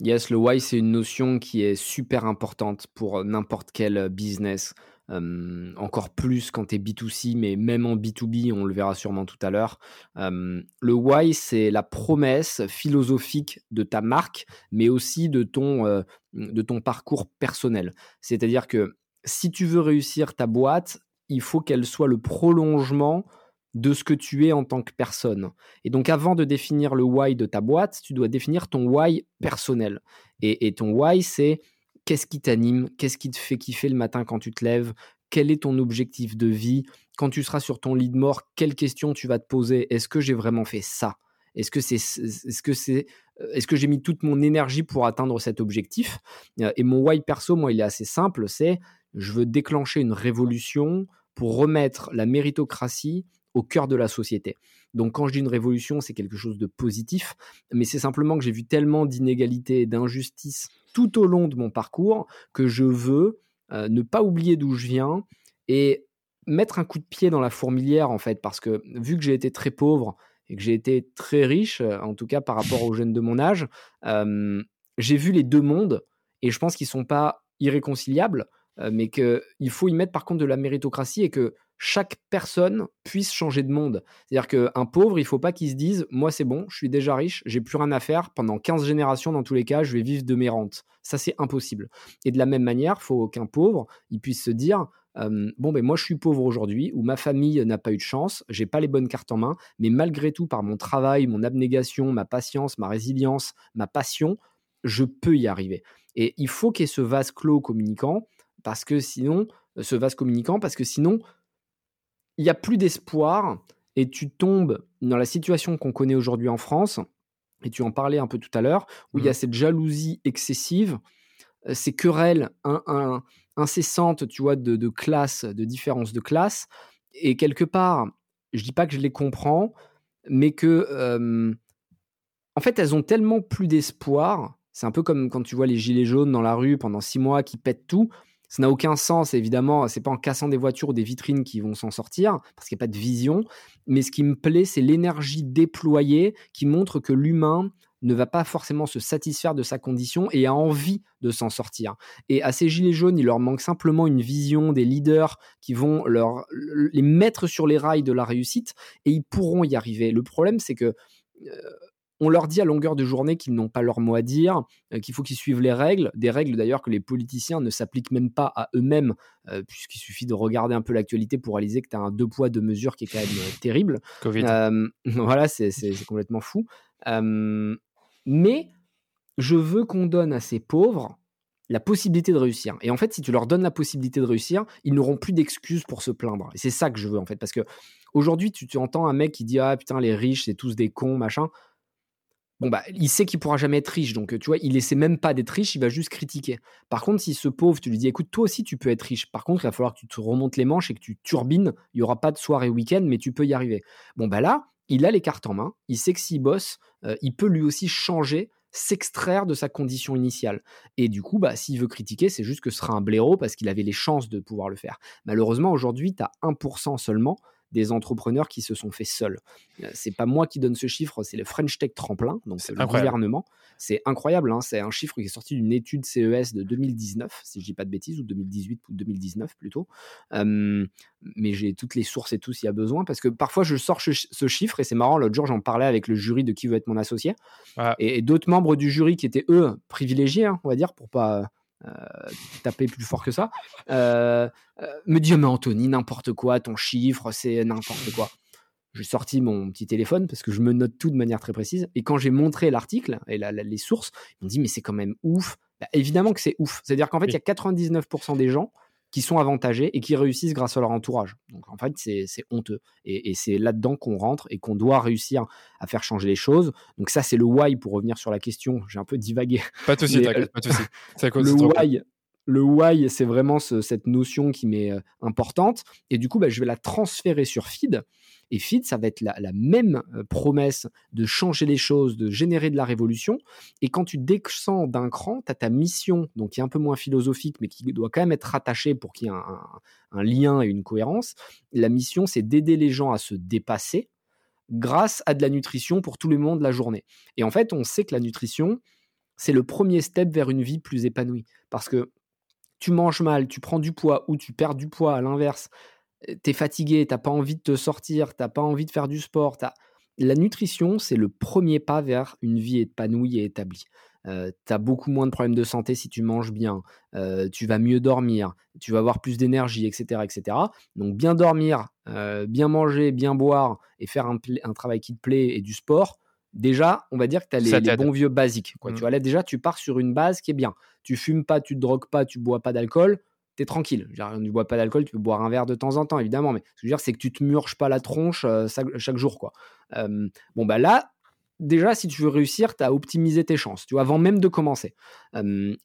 [SPEAKER 3] Yes, le why, c'est une notion qui est super importante pour n'importe quel business. encore plus quand tu es B2C, mais même en B2B, on le verra sûrement tout à l'heure. le why, c'est la promesse philosophique de ta marque, mais aussi de ton, de ton parcours personnel. C'est-à-dire que si tu veux réussir ta boîte, il faut qu'elle soit le prolongement de ce que tu es en tant que personne. Et donc avant de définir le why de ta boîte, tu dois définir ton why personnel. Et, ton why, c'est qu'est-ce qui t'anime, qu'est-ce qui te fait kiffer le matin quand tu te lèves, quel est ton objectif de vie, quand tu seras sur ton lit de mort, quelles questions tu vas te poser, est-ce que j'ai vraiment fait ça? Est-ce que c'est est-ce que c'est est-ce que j'ai mis toute mon énergie pour atteindre cet objectif? Et mon why perso, moi, il est assez simple, c'est je veux déclencher une révolution pour remettre la méritocratie au cœur de la société. Donc quand je dis une révolution, c'est quelque chose de positif, mais c'est simplement que j'ai vu tellement d'inégalités et d'injustices tout au long de mon parcours que je veux euh, ne pas oublier d'où je viens et mettre un coup de pied dans la fourmilière en fait, parce que vu que j'ai été très pauvre et que j'ai été très riche, euh, en tout cas par rapport aux jeunes de mon âge, euh, j'ai vu les deux mondes et je pense qu'ils sont pas irréconciliables, mais qu'il faut y mettre par contre de la méritocratie et que chaque personne puisse changer de monde. C'est-à-dire qu'un pauvre, il ne faut pas qu'il se dise Moi, c'est bon, je suis déjà riche, j'ai plus rien à faire. Pendant 15 générations, dans tous les cas, je vais vivre de mes rentes. Ça, c'est impossible. Et de la même manière, il faut qu'un pauvre, il puisse se dire Bon, ben moi, je suis pauvre aujourd'hui, ou ma famille n'a pas eu de chance, j'ai pas les bonnes cartes en main, mais malgré tout, par mon travail, mon abnégation, ma patience, ma résilience, ma passion, je peux y arriver. Et il faut qu'il y ait ce vase clos communicant, parce que sinon, ce vase communicant, parce que sinon, il n'y a plus d'espoir et tu tombes dans la situation qu'on connaît aujourd'hui en France, et tu en parlais un peu tout à l'heure, où il y a mmh. cette jalousie excessive, euh, ces querelles incessantes, tu vois, de, de classe, de différence de classe, et quelque part, je dis pas que je les comprends, mais que, en fait, elles ont tellement plus d'espoir. C'est un peu comme quand tu vois les gilets jaunes dans la rue pendant six mois qui pètent tout. Ça n'a aucun sens, évidemment. C'est pas en cassant des voitures ou des vitrines qu'ils vont s'en sortir, parce qu'il n'y a pas de vision. Mais ce qui me plaît, c'est l'énergie déployée qui montre que l'humain ne va pas forcément se satisfaire de sa condition et a envie de s'en sortir. Et à ces gilets jaunes, il leur manque simplement une vision des leaders qui vont leur, les mettre sur les rails de la réussite et ils pourront y arriver. Le problème, c'est que euh, on leur dit à longueur de journée qu'ils n'ont pas leur mot à dire, euh, qu'il faut qu'ils suivent les règles, des règles d'ailleurs que les politiciens ne s'appliquent même pas à eux-mêmes, euh, puisqu'il suffit de regarder un peu l'actualité pour réaliser que tu as un deux poids, deux mesures qui est quand même euh, terrible. voilà, c'est complètement fou. mais je veux qu'on donne à ces pauvres la possibilité de réussir. Et en fait, si tu leur donnes la possibilité de réussir, ils n'auront plus d'excuses pour se plaindre. Et c'est ça que je veux en fait, parce que aujourd'hui, tu, tu entends un mec qui dit ah putain les riches c'est tous des cons machin bon bah il sait qu'il pourra jamais être riche, donc tu vois, il essaie même pas d'être riche, il va juste critiquer. Par contre, si ce pauvre, tu lui dis, écoute, toi aussi tu peux être riche. Par contre, il va falloir que tu te remontes les manches et que tu turbines. Il y aura pas de soirée week-end, mais tu peux y arriver. Bon bah là, il a les cartes en main. Il sait que s'il bosse, euh, il peut lui aussi changer s'extraire de sa condition initiale. Et du coup, bah, s'il veut critiquer, c'est juste que ce sera un blaireau parce qu'il avait les chances de pouvoir le faire. Malheureusement, aujourd'hui, tu as 1% seulement des entrepreneurs qui se sont faits seuls. C'est pas moi qui donne ce chiffre, c'est le French Tech Tremplin, donc c'est le gouvernement. C'est incroyable, hein, c'est un chiffre qui est sorti d'une étude CES de 2019, si je dis pas de bêtises, ou 2018 ou 2019 plutôt. mais j'ai toutes les sources et tout s'il y a besoin, parce que parfois je sors ce chiffre, et c'est marrant, l'autre jour j'en parlais avec le jury de qui veut être mon associé, et, d'autres membres du jury qui étaient eux privilégiés, hein, on va dire, pour pas euh, taper plus fort que ça, euh, euh, me dit mais Anthony, n'importe quoi, ton chiffre, c'est n'importe quoi. J'ai sorti mon petit téléphone parce que je me note tout de manière très précise. Et quand j'ai montré l'article et les sources, ils m'ont dit mais c'est quand même ouf. Bah, évidemment que c'est ouf. C'est-à-dire qu'en fait, il y a 99% des gens qui sont avantagés et qui réussissent grâce à leur entourage. Donc en fait, c'est honteux. Et, c'est là-dedans qu'on rentre et qu'on doit réussir à faire changer les choses. Donc ça, c'est le why pour revenir sur la question. J'ai un peu divagué.
[SPEAKER 1] Pas de souci, pas de souci.
[SPEAKER 3] Le why, le why, c'est vraiment cette notion qui m'est euh, importante. Et du coup, bah, je vais la transférer sur Feed. Et Feed, ça va être la, même euh, promesse de changer les choses, de générer de la révolution. Et quand tu descends d'un cran, tu as ta mission, donc qui est un peu moins philosophique, mais qui doit quand même être rattachée pour qu'il y ait un, lien et une cohérence. La mission, c'est d'aider les gens à se dépasser grâce à de la nutrition pour tout le monde la journée. Et en fait, on sait que la nutrition, c'est le premier step vers une vie plus épanouie. Parce que tu manges mal, tu prends du poids ou tu perds du poids à l'inverse, tu es fatigué, tu pas envie de te sortir, tu pas envie de faire du sport. La nutrition, c'est le premier pas vers une vie épanouie et établie. Euh, tu as beaucoup moins de problèmes de santé si tu manges bien, euh, tu vas mieux dormir, tu vas avoir plus d'énergie, etc., etc. Donc bien dormir, euh, bien manger, bien boire et faire un, travail qui te plaît et du sport, déjà, on va dire que tu as les, bons vieux basiques. Quoi. Tu vois, là, déjà, tu pars sur une base qui est bien. Tu fumes pas, tu te drogues pas, tu bois pas d'alcool t'es tranquille. tu ne bois pas d'alcool, tu peux boire un verre de temps en temps, évidemment, mais ce que je veux dire, c'est que tu te murges pas la tronche euh, chaque, jour. quoi. bon, bah là, déjà, si tu veux réussir, tu as optimisé tes chances, tu vois, avant même de commencer.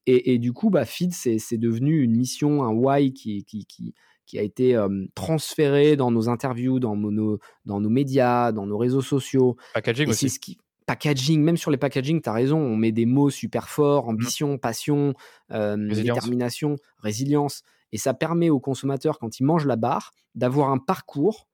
[SPEAKER 3] et, du coup, bah, Feed, c'est devenu une mission, un why qui, qui, qui, qui a été transféré dans nos interviews, dans nos, dans nos médias, dans nos réseaux sociaux.
[SPEAKER 1] Packaging aussi. Ce qui,
[SPEAKER 3] packaging, même sur les packaging, tu as raison, on met des mots super forts, mmh. ambition, passion, détermination, résilience. Et ça permet au consommateur, quand il mange la barre, d'avoir un parcours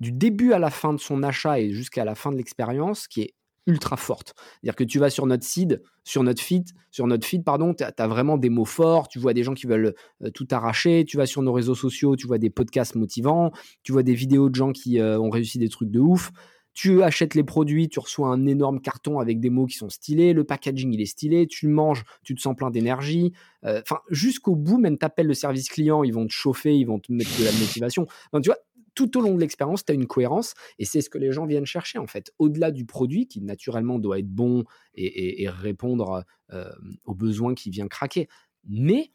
[SPEAKER 3] du début à la fin de son achat et jusqu'à la fin de l'expérience qui est ultra forte. C'est-à-dire que tu vas sur notre feed, sur notre feed, sur notre feed, pardon, tu as, vraiment des mots forts, tu vois des gens qui veulent tout arracher, tu vas sur nos réseaux sociaux, tu vois des podcasts motivants, tu vois des vidéos de gens qui ont réussi des trucs de ouf tu achètes les produits, tu reçois un énorme carton avec des mots qui sont stylés, le packaging il est stylé, tu manges, tu te sens plein d'énergie. Euh, enfin, jusqu'au bout, même t'appelles le service client, ils vont te chauffer, ils vont te mettre de la motivation. Tu vois, tout au long de l'expérience, tu as une cohérence et c'est ce que les gens viennent chercher en fait. Au-delà du produit qui naturellement doit être bon et, répondre euh, aux besoins qui vient craquer. Mais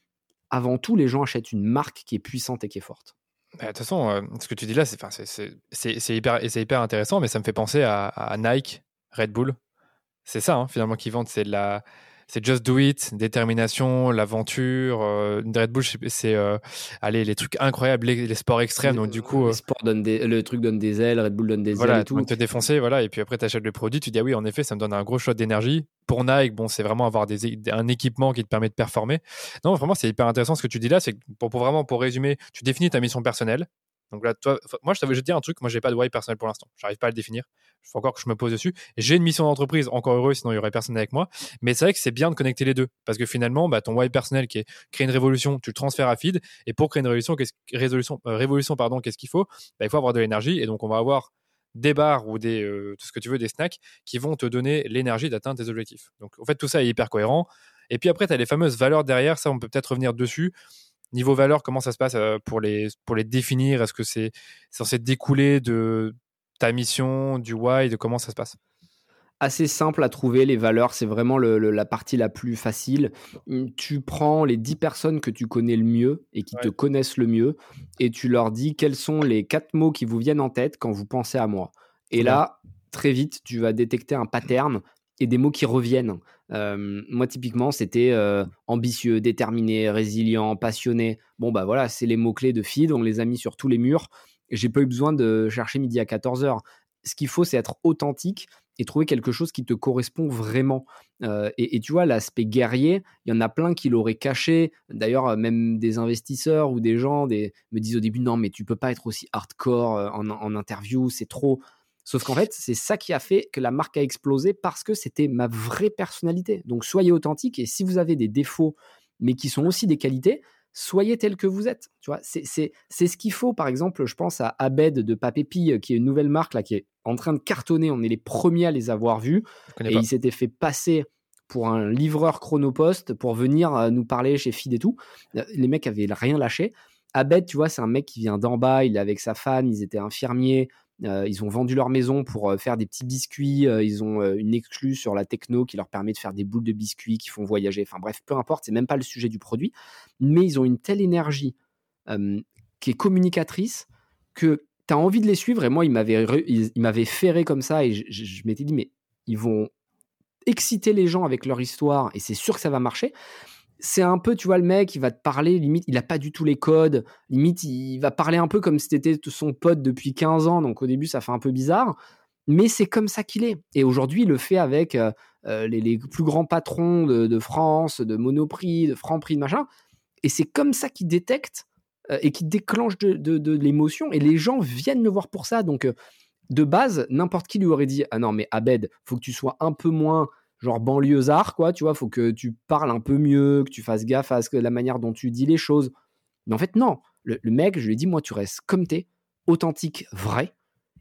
[SPEAKER 3] avant tout, les gens achètent une marque qui est puissante et qui est forte.
[SPEAKER 1] Bah, de toute façon, euh, ce que tu dis là, c'est hyper, hyper intéressant, mais ça me fait penser à, Nike, Red Bull. C'est ça, hein, finalement, qui vendent. C'est la, c'est just do it, détermination, l'aventure. Euh, Red Bull, c'est euh, allez les trucs incroyables, les, sports extrêmes. Donc du coup,
[SPEAKER 3] euh, le truc donne des ailes, Red Bull donne des
[SPEAKER 1] ailes
[SPEAKER 3] et tout.
[SPEAKER 1] te défoncer, voilà. Et puis après, tu achètes le produit, tu dis ah oui, en effet, ça me donne un gros shot d'énergie. Pour Nike, bon, c'est vraiment avoir des, un équipement qui te permet de performer. Non, vraiment, c'est hyper intéressant ce que tu dis là. C'est pour, pour vraiment pour résumer, tu définis ta mission personnelle. Donc là, moi, je t'avais dire un truc. Moi, j'ai pas de why personnel pour l'instant. J'arrive pas à le définir. Il faut encore que je me pose dessus. J'ai une mission d'entreprise, encore heureux, sinon il y aurait personne avec moi. Mais c'est vrai que c'est bien de connecter les deux parce que finalement, bah, ton why personnel qui est créer une révolution, tu le transfères à feed. Et pour créer une révolution, qu'est-ce, résolution, euh, révolution, pardon, qu'est-ce qu'il faut? Bah, Il faut avoir de l'énergie. Et donc, on va avoir des bars ou des euh, tout ce que tu veux, des snacks qui vont te donner l'énergie d'atteindre tes objectifs. Donc, en fait, tout ça est hyper cohérent. Et puis après, tu as les fameuses valeurs derrière. Ça, on peut peut-être revenir dessus. Niveau valeur, comment ça se passe euh, pour les, pour les définir? Est-ce que c'est censé découler de ta mission, du why, de comment ça se passe?
[SPEAKER 3] Assez simple à trouver. Les valeurs, c'est vraiment la partie la plus facile. Hum, tu prends les 10 personnes que tu connais le mieux et qui te connaissent le mieux et tu leur dis quels sont les quatre mots qui vous viennent en tête quand vous pensez à moi. Et là, très vite, tu vas détecter un pattern et des mots qui reviennent. moi, typiquement, c'était euh, ambitieux, déterminé, résilient, passionné. Bon, bah voilà, c'est les mots-clés de Feed. On les a mis sur tous les murs. J'ai pas eu besoin de chercher midi à 14h. ce qu'il faut, c'est être authentique et trouver quelque chose qui te correspond vraiment. Euh, et, tu vois, l'aspect guerrier, il y en a plein qui l'auraient caché. D'ailleurs, même des investisseurs ou des gens des, me disent au début, non, mais tu peux pas être aussi hardcore euh, en, en interview, c'est trop. Sauf qu'en fait, c'est ça qui a fait que la marque a explosé parce que c'était ma vraie personnalité. Donc soyez authentique et si vous avez des défauts, mais qui sont aussi des qualités, soyez tel que vous êtes. Tu vois, c'est ce qu'il faut. Par exemple, je pense à Abed de Papépi, euh, qui est une nouvelle marque là, qui est en train de cartonner. On est les premiers à les avoir vus. Et il s'était fait passer pour un livreur chronopost pour venir euh, nous parler chez Fid et tout. Euh, les mecs avaient rien lâché. Abed, tu vois, c'est un mec qui vient d'en bas, il est avec sa femme, ils étaient infirmiers, ils ont vendu leur maison pour euh, faire des petits biscuits. Euh, ils ont une exclue sur la techno qui leur permet de faire des boules de biscuits qui font voyager. Enfin bref, peu importe, c'est même pas le sujet du produit. Mais ils ont une telle énergie qui est communicatrice que tu as envie de les suivre. Et moi, ils m'avaient ferré comme ça. Et je m'étais dit, mais ils vont exciter les gens avec leur histoire. Et c'est sûr que ça va marcher c'est un peu, tu vois, le mec, il va te parler, limite, il a pas du tout les codes, limite, il va parler un peu comme si c'était son pote depuis 15 ans, donc au début, ça fait un peu bizarre, mais c'est comme ça qu'il est. Et aujourd'hui, il le fait avec euh, euh, les, plus grands patrons de, France, de Monoprix, de Franprix, de machin, et c'est comme ça qu'il détecte euh, et qu'il déclenche de, l'émotion, et les gens viennent le voir pour ça, donc de base, n'importe qui lui aurait dit, ah non, mais Abed, faut que tu sois un peu moins genre banlieusard, quoi, tu vois, faut que tu parles un peu mieux, que tu fasses gaffe à la manière dont tu dis les choses. Mais en fait, non. Le, mec, je lui ai dit, moi, tu restes comme t'es, authentique, vrai,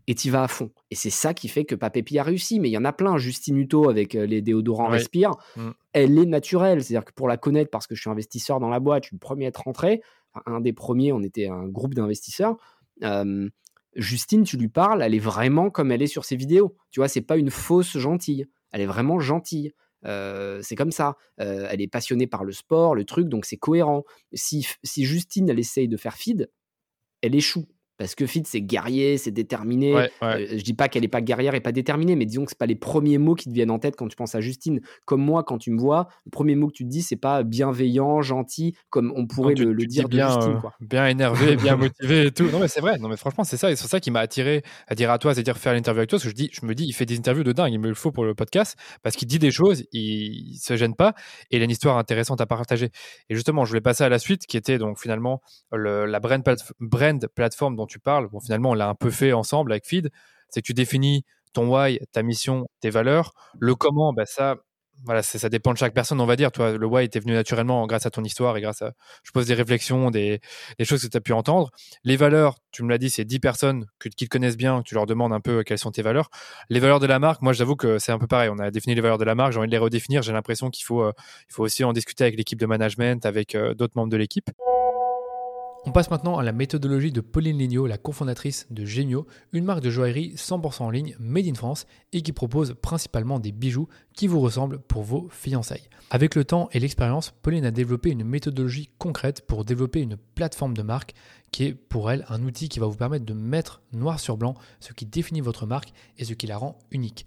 [SPEAKER 3] et tu vas à fond. Et c'est ça qui fait que Papépi a réussi. Mais il y en a plein. Justine Hutto avec euh, les déodorants Respire, mmh. elle est naturelle. C'est-à-dire que pour la connaître, parce que je suis investisseur dans la boîte, je suis le premier à être rentré, un des premiers, on était un groupe d'investisseurs. Justine, tu lui parles, elle est vraiment comme elle est sur ses vidéos. Tu vois, c'est pas une fausse gentille. Elle est vraiment gentille. Euh, c'est comme ça. Euh, elle est passionnée par le sport, le truc, donc c'est cohérent. Si, si Justine, elle essaye de faire feed, elle échoue. Parce que Fit, c'est guerrier, c'est déterminé. Euh, je dis pas qu'elle est pas guerrière et pas déterminée, mais disons que c'est pas les premiers mots qui te viennent en tête quand tu penses à Justine. Comme moi, quand tu me vois, le premier mot que tu te dis, c'est pas bienveillant, gentil, comme on pourrait le, dire
[SPEAKER 1] bien,
[SPEAKER 3] de Justine.
[SPEAKER 1] Euh, bien énervé, bien motivé et tout. Non, mais c'est vrai. Non, mais franchement, c'est ça. Et c'est ça qui m'a attiré à dire à toi, c'est-à-dire faire l'interview avec toi. Parce que je, dis, je me dis, il fait des interviews de dingue. Il me le faut pour le podcast parce qu'il dit des choses, il, se gêne pas et il a une histoire intéressante à partager. Et justement, je voulais passer à la suite qui était donc finalement la brand, brand plateforme dont tu parles. Bon, finalement, on l'a un peu fait ensemble avec Feed. C'est que tu définis ton why, ta mission, tes valeurs. Le comment, bah ça, voilà, ça dépend de chaque personne, on va dire. Toi, le why était venu naturellement grâce à ton histoire et grâce à, je pose des réflexions, des, choses que tu as pu entendre. Les valeurs, tu me l'as dit, c'est 10 personnes qui te connaissent bien, tu leur demandes un peu quelles sont tes valeurs. Les valeurs de la marque, moi, j'avoue que c'est un peu pareil. On a défini les valeurs de la marque, j'ai envie de les redéfinir. J'ai l'impression qu'il faut, euh, faut aussi en discuter avec l'équipe de management, avec euh, d'autres membres de l'équipe. On passe maintenant à la méthodologie de Pauline Lignot, la cofondatrice de Gemio, une marque de joaillerie 100% en ligne, made in France, et qui propose principalement des bijoux qui vous ressemblent pour vos fiançailles. Avec le temps et l'expérience, Pauline a développé une méthodologie concrète pour développer une plateforme de marque qui est pour elle un outil qui va vous permettre de mettre noir sur blanc ce qui définit votre marque et ce qui la rend unique.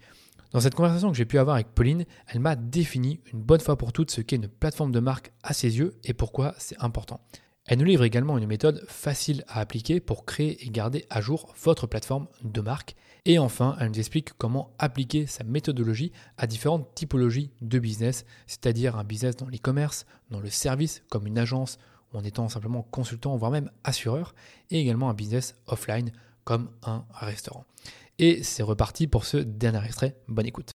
[SPEAKER 1] Dans cette conversation que j'ai pu avoir avec Pauline, elle m'a défini une bonne fois pour toutes ce qu'est une plateforme de marque à ses yeux et pourquoi c'est important. Elle nous livre également une méthode facile à appliquer pour créer et garder à jour votre plateforme de marque. Et enfin, elle nous explique comment appliquer sa méthodologie à différentes typologies de business, c'est-à-dire un business dans l'e-commerce, dans le service comme une agence ou en étant simplement consultant, voire même assureur, et également un business offline comme un restaurant. Et c'est reparti pour ce dernier extrait. Bonne écoute.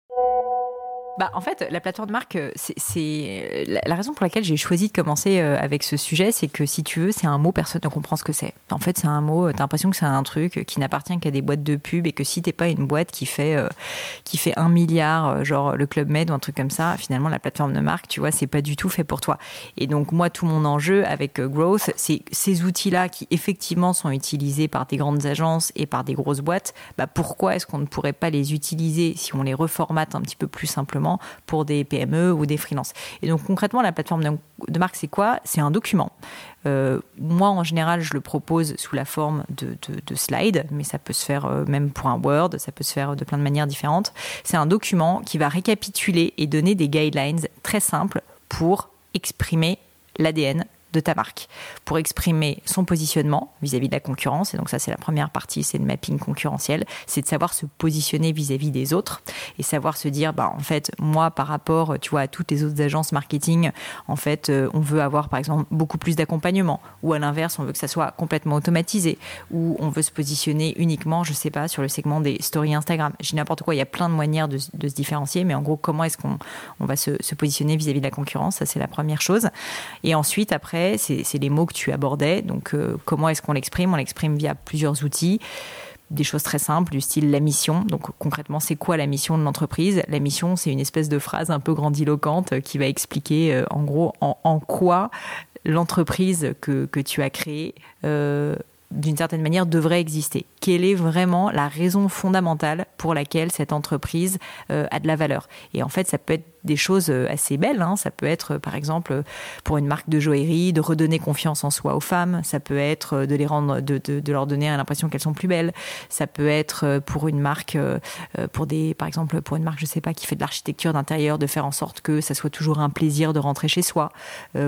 [SPEAKER 4] Bah, en fait, la plateforme de marque, euh, c'est la, raison pour laquelle j'ai choisi de commencer euh, avec ce sujet, c'est que si tu veux, c'est un mot, personne ne comprend ce que c'est. En fait, c'est un mot, t'as l'impression que c'est un truc qui n'appartient qu'à des boîtes de pub et que si t'es pas une boîte qui fait, euh, qui fait un milliard, genre le Club Med ou un truc comme ça, finalement, la plateforme de marque, tu vois, c'est pas du tout fait pour toi. Et donc, moi, tout mon enjeu avec Growth, c'est ces outils-là qui effectivement sont utilisés par des grandes agences et par des grosses boîtes. Bah, pourquoi est-ce qu'on ne pourrait pas les utiliser si on les reformate un petit peu plus simplement pour des PME ou des freelances. Et donc concrètement, la plateforme de, marque, c'est quoi? C'est un document. Euh, moi, en général, je le propose sous la forme de, de, slides, mais ça peut se faire euh, même pour un Word, ça peut se faire de plein de manières différentes. C'est un document qui va récapituler et donner des guidelines très simples pour exprimer l'ADN de ta marque pour exprimer son positionnement vis-à-vis de la concurrence. Et donc ça, c'est la première partie, c'est le mapping concurrentiel, c'est de savoir se positionner vis-à-vis des autres et savoir se dire, bah en fait, moi par rapport, tu vois, à toutes les autres agences marketing, en fait, euh, on veut avoir par exemple beaucoup plus d'accompagnement, ou à l'inverse, on veut que ça soit complètement automatisé, ou on veut se positionner uniquement, je sais pas, sur le segment des stories Instagram. J'ai n'importe quoi, il y a plein de manières de, se différencier, mais en gros, comment est-ce qu'on on va se, positionner vis-à-vis de la concurrence? Ça, c'est la première chose. Et ensuite, après, c'est les mots que tu abordais. Donc, euh, comment est-ce qu'on l'exprime? On l'exprime via plusieurs outils des choses très simples du style la mission. Donc concrètement, c'est quoi la mission de l'entreprise? La mission, c'est une espèce de phrase un peu grandiloquente qui va expliquer euh, en gros en, quoi l'entreprise que, tu as créée euh, d'une certaine manière devrait exister. Quelle est vraiment la raison fondamentale pour laquelle cette entreprise a de la valeur? Et en fait, ça peut être des choses euh, assez belles. Hein. Ça peut être, par exemple, pour une marque de joaillerie, de redonner confiance en soi aux femmes. Ça peut être euh, de les rendre, de, de, leur donner l'impression qu'elles sont plus belles. Ça peut être euh, pour une marque, pour des, par exemple, pour une marque, je sais pas, qui fait de l'architecture d'intérieur, de faire en sorte que ça soit toujours un plaisir de rentrer chez soi.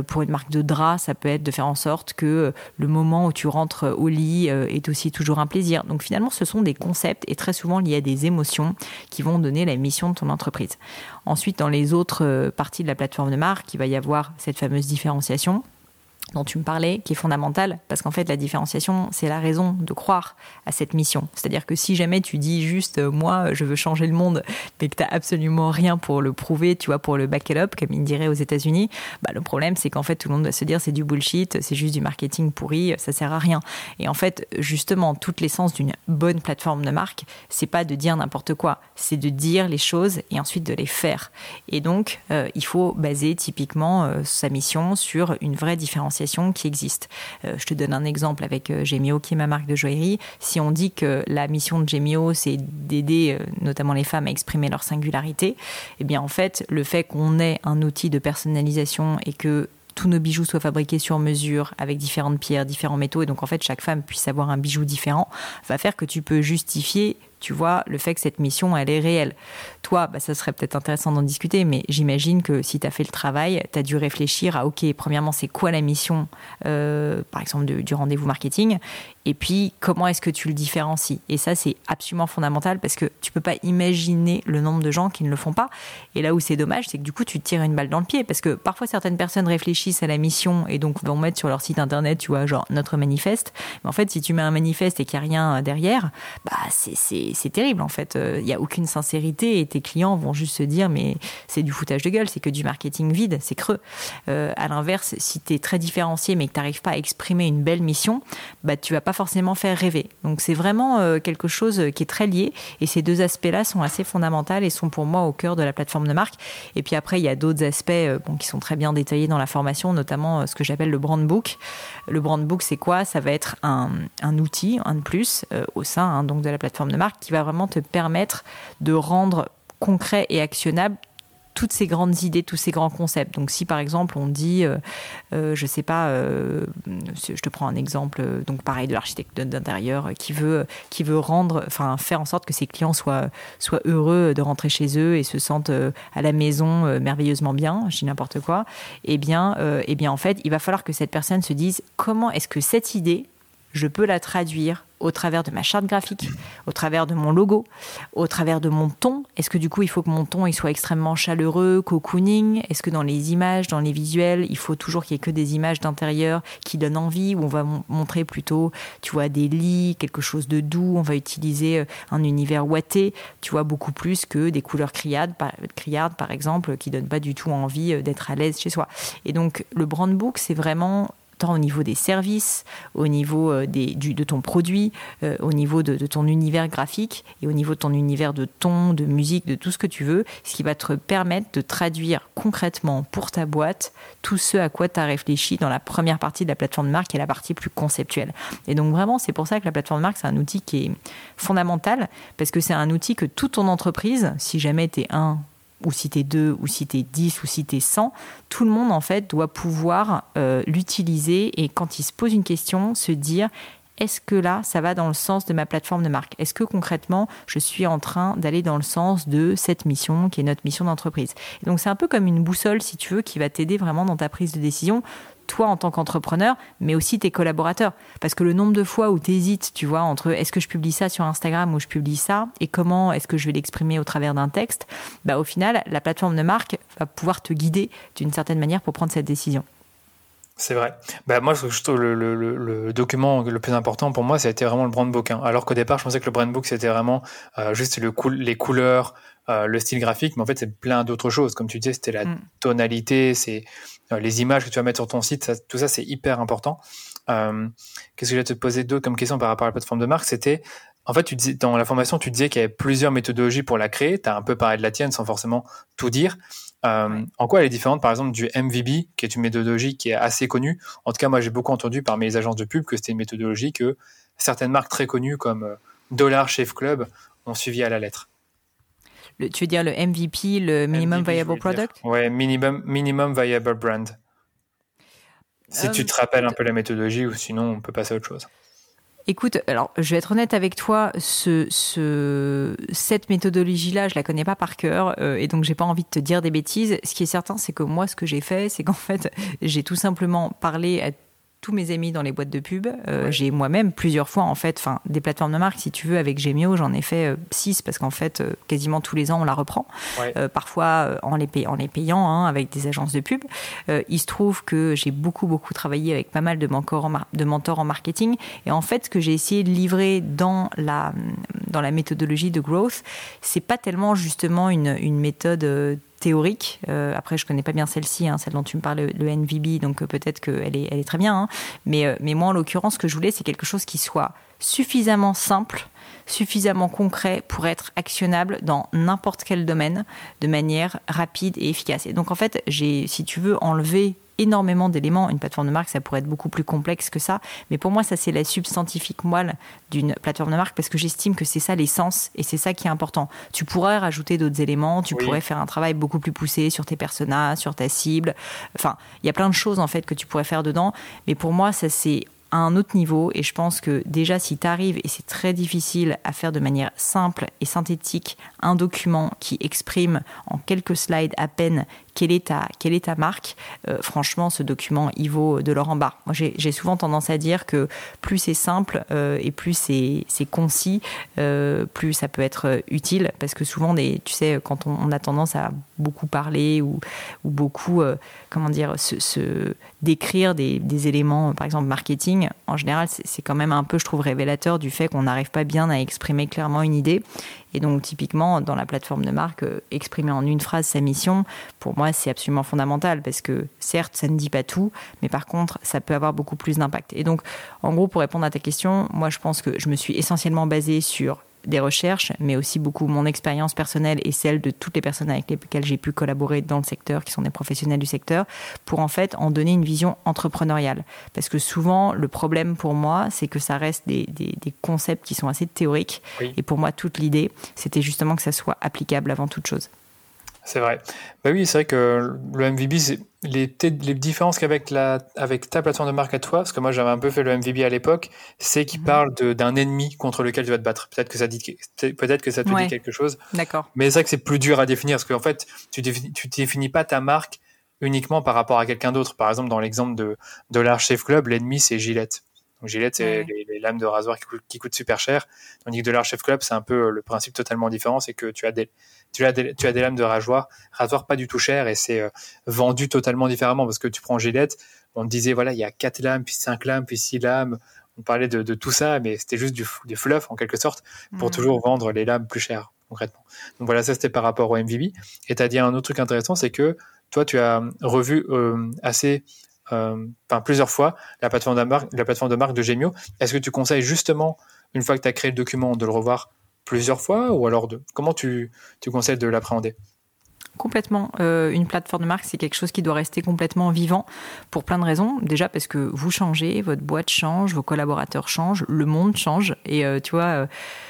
[SPEAKER 4] Pour une marque de drap, ça peut être de faire en sorte que le moment où tu rentres au lit est aussi toujours un plaisir. Donc finalement, ce sont des concepts et très souvent liés à des émotions qui vont donner la mission de ton entreprise. Ensuite, dans les autres euh, parties de la plateforme de marque, il va y avoir cette fameuse différenciation dont tu me parlais, qui est fondamentale, parce qu'en fait, la différenciation, c'est la raison de croire à cette mission. C'est-à-dire que si jamais tu dis juste, euh, moi, je veux changer le monde, mais que tu n'as absolument rien pour le prouver, tu vois, pour le back it up, comme ils diraient aux États-Unis, bah, le problème, c'est qu'en fait, tout le monde va se dire, c'est du bullshit, c'est juste du marketing pourri, ça sert à rien. Et en fait, justement, toute l'essence d'une bonne plateforme de marque, c'est pas de dire n'importe quoi, c'est de dire les choses et ensuite de les faire. Et donc, euh, il faut baser typiquement euh, sa mission sur une vraie différenciation qui existent. Euh, je te donne un exemple avec euh, Gemio, qui est ma marque de joaillerie. Si on dit que la mission de Gemio, c'est d'aider euh, notamment les femmes à exprimer leur singularité, eh bien en fait, le fait qu'on ait un outil de personnalisation et que tous nos bijoux soient fabriqués sur mesure avec différentes pierres, différents métaux, et donc en fait chaque femme puisse avoir un bijou différent, va faire que tu peux justifier tu vois, le fait que cette mission, elle est réelle. Toi, bah, ça serait peut-être intéressant d'en discuter, mais j'imagine que si tu as fait le travail, tu as dû réfléchir à, OK, premièrement, c'est quoi la mission, euh, par exemple, du rendez-vous marketing? Et puis, comment est-ce que tu le différencies? Et ça, c'est absolument fondamental parce que tu peux pas imaginer le nombre de gens qui ne le font pas. Et là où c'est dommage, c'est que du coup, tu te tires une balle dans le pied parce que parfois, certaines personnes réfléchissent à la mission et donc vont mettre sur leur site internet, tu vois, genre notre manifeste. Mais en fait, si tu mets un manifeste et qu'il n'y a rien derrière, bah, c'est c'est terrible en fait. Il euh, n'y a aucune sincérité et tes clients vont juste se dire mais c'est du foutage de gueule, c'est que du marketing vide, c'est creux. Euh, à l'inverse, si tu es très différencié mais que tu n'arrives pas à exprimer une belle mission, bah, tu vas pas forcément faire rêver. Donc c'est vraiment euh, quelque chose qui est très lié et ces deux aspects-là sont assez fondamentaux et sont pour moi au cœur de la plateforme de marque. Et puis après, il y a d'autres aspects bon, qui sont très bien détaillés dans la formation, notamment ce que j'appelle le brand book. Le brand book, c'est quoi? Ça va être un, un, outil, un de plus, au sein hein, donc de la plateforme de marque qui va vraiment te permettre de rendre concret et actionnable toutes ces grandes idées, tous ces grands concepts. Donc si par exemple on dit, euh, euh je sais pas, euh, je te prends un exemple, donc pareil de l'architecte d'intérieur qui veut, qui veut rendre, enfin faire en sorte que ses clients soient, heureux de rentrer chez eux et se sentent euh, à la maison merveilleusement bien, je dis n'importe quoi. Eh bien, eh bien en fait, il va falloir que cette personne se dise comment est-ce que cette idée je peux la traduire au travers de ma charte graphique, au travers de mon logo, au travers de mon ton. Est-ce que du coup, il faut que mon ton il soit extrêmement chaleureux, cocooning? Est-ce que dans les images, dans les visuels, il faut toujours qu'il y ait que des images d'intérieur qui donnent envie, où on va montrer plutôt, tu vois, des lits, quelque chose de doux, on va utiliser euh, un univers ouaté, tu vois, beaucoup plus que des couleurs criardes, par, criardes, par exemple, qui donnent pas du tout envie euh, d'être à l'aise chez soi. Et donc, le brand book, c'est vraiment tant au niveau des services, au niveau euh, des, du, de ton produit, euh, au niveau de, ton univers graphique et au niveau de ton univers de ton, de musique, de tout ce que tu veux, ce qui va te permettre de traduire concrètement pour ta boîte tout ce à quoi tu as réfléchi dans la première partie de la plateforme de marque et la partie plus conceptuelle. Et donc vraiment, c'est pour ça que la plateforme de marque, c'est un outil qui est fondamental parce que c'est un outil que toute ton entreprise, si jamais tu es un ou si tu es 2, ou si tu es 10, ou si tu es 100, tout le monde en fait doit pouvoir euh, l'utiliser et quand il se pose une question, se dire est-ce que là, ça va dans le sens de ma plateforme de marque? Est-ce que concrètement, je suis en train d'aller dans le sens de cette mission qui est notre mission d'entreprise? Donc c'est un peu comme une boussole, si tu veux, qui va t'aider vraiment dans ta prise de décision toi en tant qu'entrepreneur, mais aussi tes collaborateurs. Parce que le nombre de fois où tu hésites, tu vois, entre est-ce que je publie ça sur Instagram ou je publie ça, et comment est-ce que je vais l'exprimer au travers d'un texte, bah, au final, la plateforme de marque va pouvoir te guider d'une certaine manière pour prendre cette décision.
[SPEAKER 1] C'est vrai. Bah, moi, je trouve le, le, document le plus important pour moi, ça a été vraiment le brand book. Alors qu'au départ, je pensais que le brand book, c'était vraiment euh, juste le les couleurs, euh, le style graphique, mais en fait, c'est plein d'autres choses. Comme tu disais, c'était la mm. tonalité, c'est euh, les images que tu vas mettre sur ton site, tout ça, c'est hyper important. Qu'est-ce que je vais te poser d'autre comme question par rapport à la plateforme de marque? C'était, en fait, tu disais, dans la formation, tu disais qu'il y avait plusieurs méthodologies pour la créer. Tu as un peu parlé de la tienne sans forcément tout dire. Euh, en quoi elle est différente, par exemple, du MVB, qui est une méthodologie qui est assez connue? En tout cas, moi, j'ai beaucoup entendu par mes agences de pub que c'était une méthodologie que certaines marques très connues comme euh, Dollar Chef Club ont suivi à la lettre.
[SPEAKER 4] Tu veux dire le MVP, le Minimum Viable Product?
[SPEAKER 1] Ouais, minimum, minimum Viable Brand. Si tu te rappelles un peu la méthodologie, ou sinon on peut passer à autre chose.
[SPEAKER 4] Écoute, alors je vais être honnête avec toi, ce, ce cette méthodologie-là, je la connais pas par cœur euh, et donc j'ai pas envie de te dire des bêtises. Ce qui est certain, c'est que moi, ce que j'ai fait, c'est qu'en fait, j'ai tout simplement parlé à tous mes amis dans les boîtes de pub. Euh, j'ai moi-même plusieurs fois, en fait, enfin, des plateformes de marque, si tu veux, avec Gemio, j'en ai fait euh, six parce qu'en fait, euh, quasiment tous les ans, on la reprend. parfois en les, en les payant hein, avec des agences de pub. il se trouve que j'ai beaucoup, beaucoup travaillé avec pas mal de mentors, en de mentors en marketing. Et en fait, ce que j'ai essayé de livrer dans la, dans la méthodologie de growth, c'est pas tellement justement une, une méthode théorique. Euh, après, je connais pas bien celle-ci, hein, celle dont tu me parles, le, NVB, donc euh, peut-être qu'elle est, elle est très bien. Hein. Mais, euh, mais moi, en l'occurrence, ce que je voulais, c'est quelque chose qui soit suffisamment simple, suffisamment concret pour être actionnable dans n'importe quel domaine de manière rapide et efficace. Et donc, en fait, j'ai, si tu veux, enlever énormément d'éléments. Une plateforme de marque, ça pourrait être beaucoup plus complexe que ça. Mais pour moi, ça, c'est la substantifique moelle d'une plateforme de marque parce que j'estime que c'est ça l'essence et c'est ça qui est important. Tu pourrais rajouter d'autres éléments, tu pourrais faire un travail beaucoup plus poussé sur tes personnages, sur ta cible. Enfin, il y a plein de choses, en fait, que tu pourrais faire dedans. Mais pour moi, ça, c'est à un autre niveau et je pense que déjà si tu arrives et c'est très difficile à faire de manière simple et synthétique un document qui exprime en quelques slides à peine quelle est ta, marque, euh, franchement, ce document, il vaut de l'or en bas. Moi, j'ai souvent tendance à dire que plus c'est simple euh, et plus c'est concis, euh, plus ça peut être utile. Parce que souvent, tu sais, quand on, a tendance à beaucoup parler ou, ou beaucoup, comment dire, se, décrire des, éléments, par exemple, marketing, en général, c'est quand même un peu, je trouve, révélateur du fait qu'on n'arrive pas bien à exprimer clairement une idée. Et donc, typiquement, dans la plateforme de marque, euh, exprimer en une phrase sa mission, pour moi, c'est absolument fondamental parce que, certes, ça ne dit pas tout, mais par contre, ça peut avoir beaucoup plus d'impact. Et donc, en gros, pour répondre à ta question, moi, je pense que je me suis essentiellement basée sur des recherches, mais aussi beaucoup mon expérience personnelle et celle de toutes les personnes avec lesquelles j'ai pu collaborer dans le secteur, qui sont des professionnels du secteur, pour en fait en donner une vision entrepreneuriale. Parce que souvent, le problème pour moi, c'est que ça reste des, des, concepts qui sont assez théoriques. Et pour moi, toute l'idée, c'était justement que ça soit applicable avant toute chose.
[SPEAKER 1] C'est vrai. Bah oui, c'est vrai que le MVB, les, les différences qu'avec la, avec ta plateforme de marque à toi, parce que moi j'avais un peu fait le MVB à l'époque, c'est qu'il mhm. parle d'un ennemi contre lequel tu vas te battre. Peut-être que ça dit, peut-être que ça te dit quelque chose.
[SPEAKER 4] D'accord.
[SPEAKER 1] Mais c'est vrai que c'est plus dur à définir, parce qu'en fait, tu définis, tu définis pas ta marque uniquement par rapport à quelqu'un d'autre. Par exemple, dans l'exemple de, de l'Arch Chef Club, l'ennemi c'est Gillette. Donc Gillette, c'est les, lames de rasoir qui, coûtent, super cher. Tandis que de Chef Club, c'est un peu le principe totalement différent, c'est que tu as des, tu as des, tu as des lames de rasoir, rasoir pas du tout cher et c'est euh, vendu totalement différemment parce que tu prends Gillette, on te disait voilà, il y a quatre lames, puis cinq lames, puis six lames. On parlait de, de tout ça, mais c'était juste du, du, fluff en quelque sorte pour mmh. toujours vendre les lames plus chères concrètement. Donc voilà, ça c'était par rapport au MVB. Et tu as dit un autre truc intéressant, c'est que toi, tu as revu euh, assez enfin plusieurs fois la plateforme de marque, de marque Gemio. Est-ce que tu conseilles justement, une fois que tu as créé le document, de le revoir plusieurs fois ou alors comment tu conseilles de l'appréhender?
[SPEAKER 4] Complètement. Euh, une plateforme de marque, c'est quelque chose qui doit rester complètement vivant pour plein de raisons. Déjà parce que vous changez, votre boîte change, vos collaborateurs changent, le monde change. Et euh, tu vois, euh,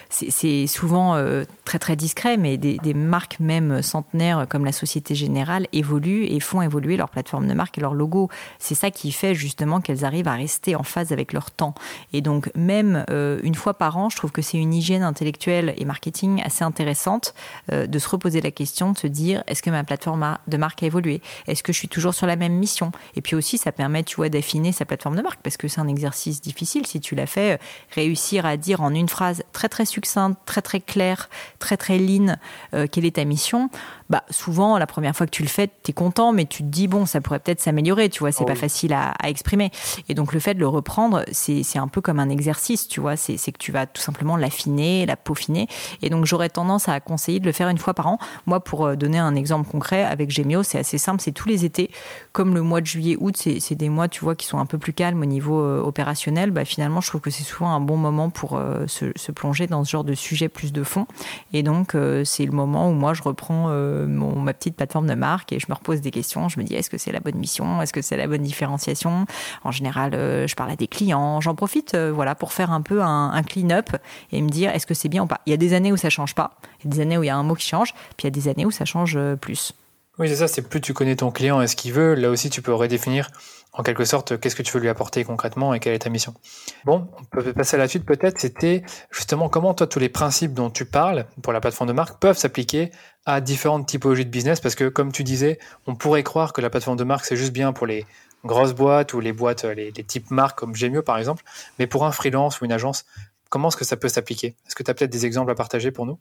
[SPEAKER 4] c'est souvent très très discret, mais des, marques même centenaires comme la Société Générale évoluent et font évoluer leur plateforme de marque et leur logo. C'est ça qui fait justement qu'elles arrivent à rester en phase avec leur temps. Et donc même une fois par an, je trouve que c'est une hygiène intellectuelle et marketing assez intéressante de se reposer la question, de se dire est-ce Est-ce que ma plateforme de marque a évolué? Est-ce que je suis toujours sur la même mission? Et puis aussi, ça permet, tu vois, d'affiner sa plateforme de marque parce que c'est un exercice difficile. Si tu l'as fait, euh, réussir à dire en une phrase très très succincte, très très claire, très très lean, euh, quelle est ta mission bah, souvent, la première fois que tu le fais, tu es content, mais tu te dis, bon, ça pourrait peut-être s'améliorer, tu vois, c'est oh pas facile à, exprimer. Et donc, le fait de le reprendre, c'est un peu comme un exercice, tu vois, c'est que tu vas tout simplement l'affiner, la peaufiner. Et donc, j'aurais tendance à conseiller de le faire une fois par an. Moi, pour euh, donner un exemple concret, avec Gemio, c'est assez simple, c'est tous les étés, comme le mois de juillet, août, c'est des mois, tu vois, qui sont un peu plus calmes au niveau euh, opérationnel. Bah, finalement, je trouve que c'est souvent un bon moment pour euh, se, plonger dans ce genre de sujet plus de fond. Et donc, c'est le moment où moi, je reprends ma petite plateforme de marque et je me repose des questions. Je me dis est-ce que c'est la bonne mission? Est-ce que c'est la bonne différenciation? En général, euh, je parle à des clients. J'en profite euh, voilà, pour faire un peu un, clean-up et me dire est-ce que c'est bien ou pas? Il y a des années où ça change pas. Il y a des années où il y a un mot qui change. Puis il y a des années où ça change euh, plus.
[SPEAKER 1] Oui, c'est ça. C'est plus tu connais ton client et ce qu'il veut. Là aussi, tu peux redéfinir en quelque sorte, qu'est-ce que tu veux lui apporter concrètement et quelle est ta mission. Bon, on peut passer à la suite peut-être, c'était justement comment toi, tous les principes dont tu parles pour la plateforme de marque peuvent s'appliquer à différentes typologies de business, parce que comme tu disais, on pourrait croire que la plateforme de marque, c'est juste bien pour les grosses boîtes ou les boîtes, les, types marques comme Gemio par exemple, mais pour un freelance ou une agence, comment est-ce que ça peut s'appliquer? Est-ce que tu as peut-être des exemples à partager pour nous?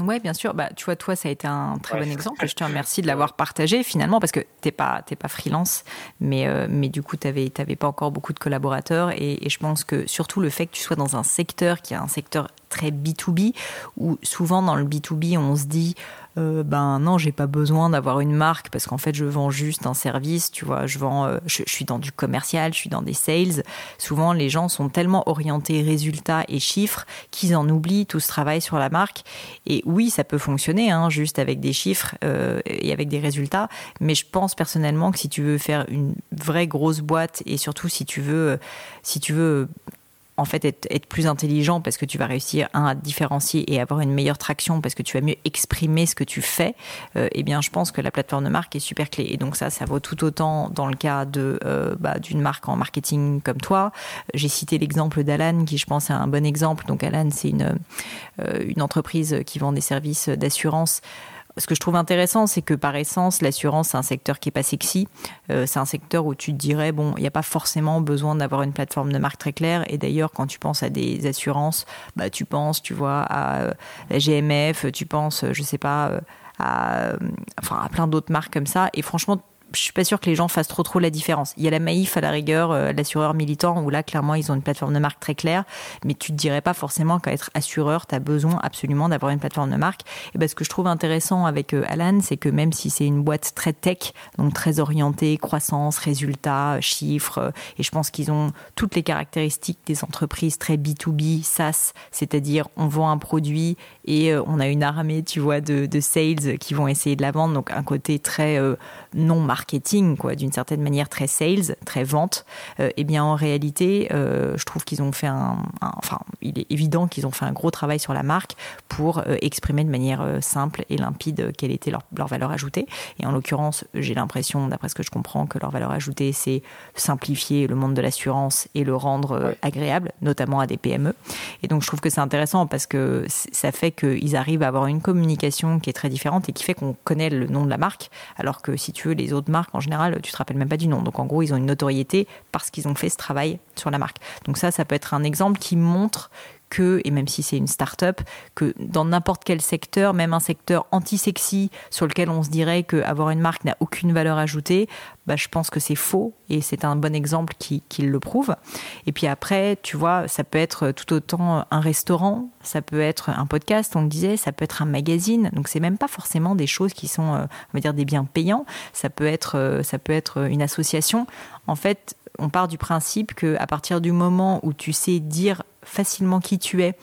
[SPEAKER 4] Oui, bien sûr. Bah, tu vois, toi, ça a été un très bon exemple. Je te remercie de l'avoir partagé finalement parce que tu n'es pas, pas freelance, mais, euh, mais du coup, tu n'avais pas encore beaucoup de collaborateurs. Et, et, je pense que surtout le fait que tu sois dans un secteur qui est un secteur très B2B, où souvent dans le B2B, on se dit euh, ben non, j'ai pas besoin d'avoir une marque parce qu'en fait, je vends juste un service, tu vois, je vends, euh, je, suis dans du commercial, je suis dans des sales. Souvent, les gens sont tellement orientés résultats et chiffres qu'ils en oublient tout ce travail sur la marque. Et oui, ça peut fonctionner, hein, juste avec des chiffres euh, et avec des résultats. Mais je pense personnellement que si tu veux faire une vraie grosse boîte et surtout si tu veux, si tu veux en fait être, plus intelligent parce que tu vas réussir à différencier et avoir une meilleure traction parce que tu vas mieux exprimer ce que tu fais, euh, eh bien je pense que la plateforme de marque est super clé. Et donc ça, ça vaut tout autant dans le cas de euh, bah, d'une marque en marketing comme toi. J'ai cité l'exemple d'Alan qui je pense est un bon exemple. Donc Alan, c'est une, euh, une entreprise qui vend des services d'assurance ce que je trouve intéressant, c'est que par essence, l'assurance, c'est un secteur qui est pas sexy. Euh, c'est un secteur où tu te dirais, bon, il n'y a pas forcément besoin d'avoir une plateforme de marque très claire. Et d'ailleurs, quand tu penses à des assurances, bah, tu penses, tu vois, à euh, la GMF, tu penses, je sais pas, euh, à, enfin, à plein d'autres marques comme ça. Et franchement, je suis pas sûr que les gens fassent trop trop la différence. Il y a la Maïf à la rigueur, euh, l'assureur militant, où là clairement ils ont une plateforme de marque très claire, mais tu te dirais pas forcément qu'à être assureur, tu as besoin absolument d'avoir une plateforme de marque. Et ben, ce que je trouve intéressant avec euh, Alan, c'est que même si c'est une boîte très tech, donc très orientée croissance, résultats, chiffres, euh, et je pense qu'ils ont toutes les caractéristiques des entreprises très B2B, SaaS, c'est-à-dire on vend un produit et on a une armée, tu vois, de, de sales qui vont essayer de la vendre, donc un côté très non marketing, quoi, d'une certaine manière très sales, très vente, euh, eh bien en réalité, euh, je trouve qu'ils ont fait un, enfin, il est évident qu'ils ont fait un gros travail sur la marque pour euh, exprimer de manière simple et limpide quelle était leur, valeur ajoutée. Et en l'occurrence, j'ai l'impression, d'après ce que je comprends, que leur valeur ajoutée, c'est simplifier le monde de l'assurance et le rendre agréable, notamment à des PME. Et donc je trouve que c'est intéressant parce que ça fait qu'ils arrivent à avoir une communication qui est très différente et qui fait qu'on connaît le nom de la marque, alors que si tu les autres marques, en général, tu te rappelles même pas du nom. Donc en gros, ils ont une notoriété parce qu'ils ont fait ce travail sur la marque. Donc ça, ça peut être un exemple qui montre et même si c'est une start-up, que dans n'importe quel secteur, même un secteur anti-sexy sur lequel on se dirait qu'avoir une marque n'a aucune valeur ajoutée, bah, je pense que c'est faux et c'est un bon exemple qui, qui, le prouve. Et puis après, tu vois, ça peut être tout autant un restaurant, ça peut être un podcast, on le disait, ça peut être un magazine. Donc c'est même pas forcément des choses qui sont, euh, on va dire, des biens payants. Ça peut être, euh, ça peut être une association. En fait, on part du principe que à partir du moment où tu sais dire facilement qui tu es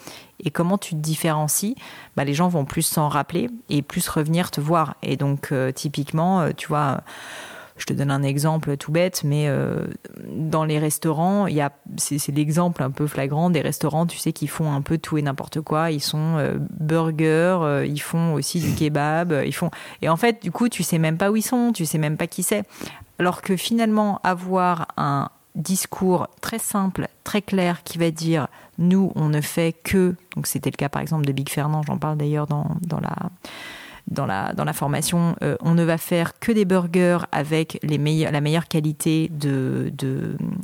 [SPEAKER 4] et comment tu te différencies, bah, les gens vont plus s'en rappeler et plus revenir te voir. Et donc, euh, typiquement, euh, tu vois, je te donne un exemple tout bête, mais euh, dans les restaurants, il y a, c'est, l'exemple un peu flagrant des restaurants, tu sais, qui font un peu tout et n'importe quoi. Ils sont burgers, ils font aussi du kebab, ils font. Et en fait, du coup, tu sais même pas où ils sont, tu sais même pas qui c'est. Alors que finalement, avoir un discours très simple, très clair, qui va dire nous, on ne fait que. Donc, c'était le cas par exemple de Big Fernand, j'en parle d'ailleurs dans, la formation, euh, on ne va faire que des burgers avec la meilleure qualité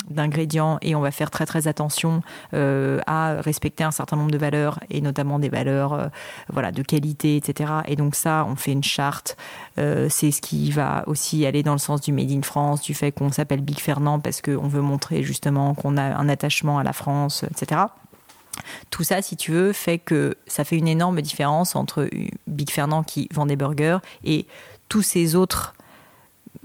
[SPEAKER 4] d'ingrédients et on va faire très très attention euh, à respecter un certain nombre de valeurs et notamment des valeurs euh, voilà, de qualité, etc. Et donc ça, on fait une charte. c'est ce qui va aussi aller dans le sens du Made in France, du fait qu'on s'appelle Big Fernand parce qu'on veut montrer justement qu'on a un attachement à la France, etc. Tout ça, si tu veux, fait que ça fait une énorme différence entre Big Fernand qui vend des burgers et tous ces autres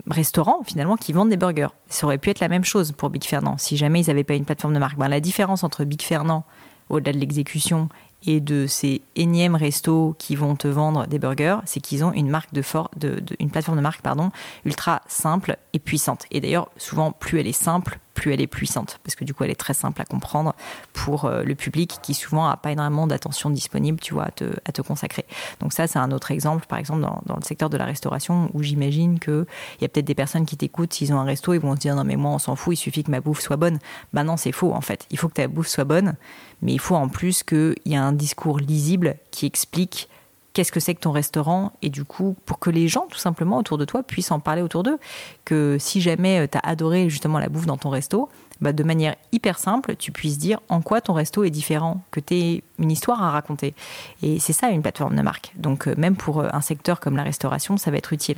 [SPEAKER 4] restaurants finalement qui vendent des burgers. Ça aurait pu être la même chose pour Big Fernand si jamais ils n'avaient pas une plateforme de marque. Ben, la différence entre Big Fernand au-delà de l'exécution et de ces énièmes restos qui vont te vendre des burgers, c'est qu'ils ont une marque de, de, une plateforme de marque pardon, ultra simple et puissante. Et d'ailleurs, souvent, plus elle est simple, plus elle est puissante, parce que du coup, elle est très simple à comprendre pour euh, le public qui souvent n'a pas énormément d'attention disponible, tu vois, à te, à te consacrer. Donc ça, c'est un autre exemple, par exemple, dans, dans le secteur de la restauration, où j'imagine qu'il y a peut-être des personnes qui t'écoutent, s'ils ont un resto, ils vont se dire, non mais moi, on s'en fout, il suffit que ma bouffe soit bonne. Ben non, c'est faux, en fait. Il faut que ta bouffe soit bonne, mais il faut en plus qu'il y ait un discours lisible qui explique qu'est-ce que c'est que ton restaurant et du coup pour que les gens tout simplement autour de toi puissent en parler autour d'eux que si jamais euh, tu as adoré justement la bouffe dans ton resto bah, de manière hyper simple, tu puisses dire en quoi ton resto est différent, que tu aies une histoire à raconter. Et c'est ça une plateforme de marque. Donc euh, même pour euh, un secteur comme la restauration, ça va être utile.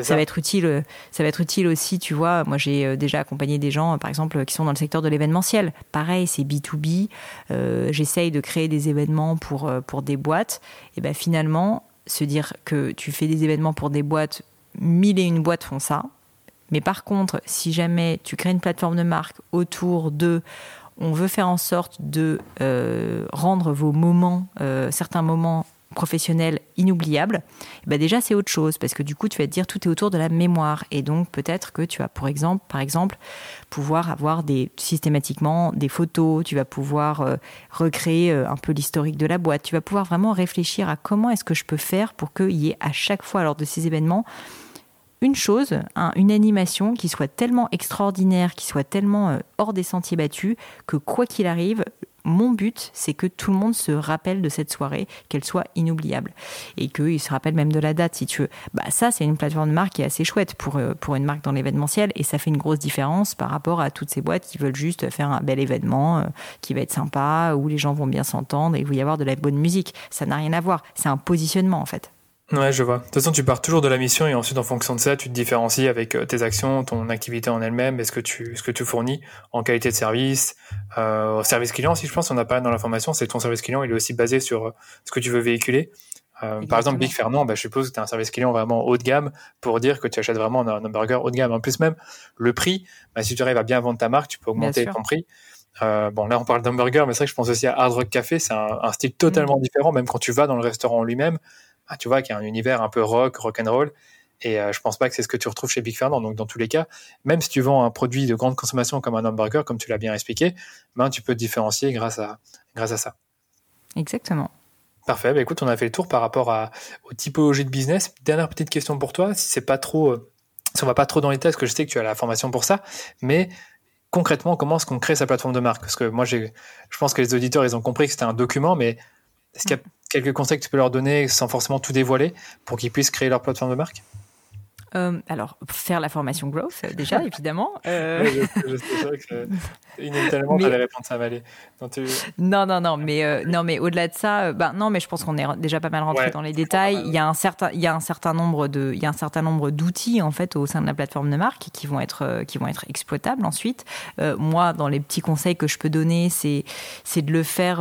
[SPEAKER 4] Ça. va être utile. Euh, ça va être utile aussi, tu vois. Moi, j'ai déjà accompagné des gens, par exemple, qui sont dans le secteur de l'événementiel. Pareil, c'est B 2 B. J'essaye de créer des événements pour pour des boîtes. Et ben finalement, se dire que tu fais des événements pour des boîtes, mille et une boîtes font ça. Mais par contre, si jamais tu crées une plateforme de marque autour de on veut faire en sorte de euh, rendre vos moments, euh, certains moments professionnels inoubliables, eh ben déjà c'est autre chose parce que du coup tu vas te dire tout est autour de la mémoire. Et donc peut-être que tu vas pour exemple par exemple pouvoir avoir systématiquement des photos, tu vas pouvoir euh, recréer un peu l'historique de la boîte, tu vas pouvoir vraiment réfléchir à comment est-ce que je peux faire pour qu'il y ait à chaque fois lors de ces événements une chose, une animation qui soit tellement extraordinaire, qui soit tellement euh, hors des sentiers battus, que quoi qu'il arrive, mon but, c'est que tout le monde se rappelle de cette soirée, qu'elle soit inoubliable. Et qu'il se rappelle même de la date, si tu veux. Bah, ça, c'est une plateforme de marque qui est assez chouette pour, euh, pour une marque dans l'événementiel. Et ça fait une grosse différence par rapport à toutes ces boîtes qui veulent juste faire un bel événement euh, qui va être sympa, où les gens vont bien s'entendre et il va y avoir de la bonne musique. Ça n'a rien à voir. C'est un positionnement, en fait.
[SPEAKER 1] Ouais, je vois. De toute façon, tu pars toujours de la mission et ensuite, en fonction de ça, tu te différencies avec euh, tes actions, ton activité en elle-même, et ce que tu, ce que tu fournis en qualité de service, euh, service client. Si je pense, on a pas dans la formation, c'est ton service client, il est aussi basé sur euh, ce que tu veux véhiculer. Euh, par exemple, Big Fernand, bah, je suppose que tu as un service client vraiment haut de gamme pour dire que tu achètes vraiment un, hamburger haut de gamme. En plus, même le prix, bah, si tu arrives à bien vendre ta marque, tu peux augmenter ton prix. Euh, bon, là, on parle d'hamburger, mais c'est vrai que je pense aussi à Hard Rock Café. C'est un, un, style totalement mm. différent, même quand tu vas dans le restaurant lui-même. Ah, tu vois, qu'il y a un univers un peu rock, rock and roll. Et euh, je pense pas que c'est ce que tu retrouves chez Big Fernand. Donc, dans tous les cas, même si tu vends un produit de grande consommation comme un hamburger, comme tu l'as bien expliqué, ben, tu peux te différencier grâce à, grâce à ça.
[SPEAKER 4] Exactement.
[SPEAKER 1] Parfait. Bah, écoute, on a fait le tour par rapport à, aux typologies de business. Dernière petite question pour toi. Si c'est pas trop, euh, si on va pas trop dans les tests, parce que je sais que tu as la formation pour ça, mais concrètement, comment est-ce qu'on crée sa plateforme de marque? Parce que moi, je pense que les auditeurs, ils ont compris que c'était un document, mais est-ce qu'il y a quelques conseils que tu peux leur donner sans forcément tout dévoiler pour qu'ils puissent créer leur plateforme de marque?
[SPEAKER 4] Euh, alors, faire la formation growth, euh, déjà, évidemment. Euh...
[SPEAKER 1] je, sais que inévitablement, tu allais répondre ça, Valé.
[SPEAKER 4] Non, non, non, mais, euh, non, mais au-delà de ça, ben, non, mais je pense qu'on est déjà pas mal rentré dans les détails. Il y, a un certain, il y a un certain nombre de, il y a un certain nombre d'outils, en fait, au sein de la plateforme de marque qui vont être, qui vont être exploitables ensuite. moi, dans les petits conseils que je peux donner, c'est, c'est de le faire,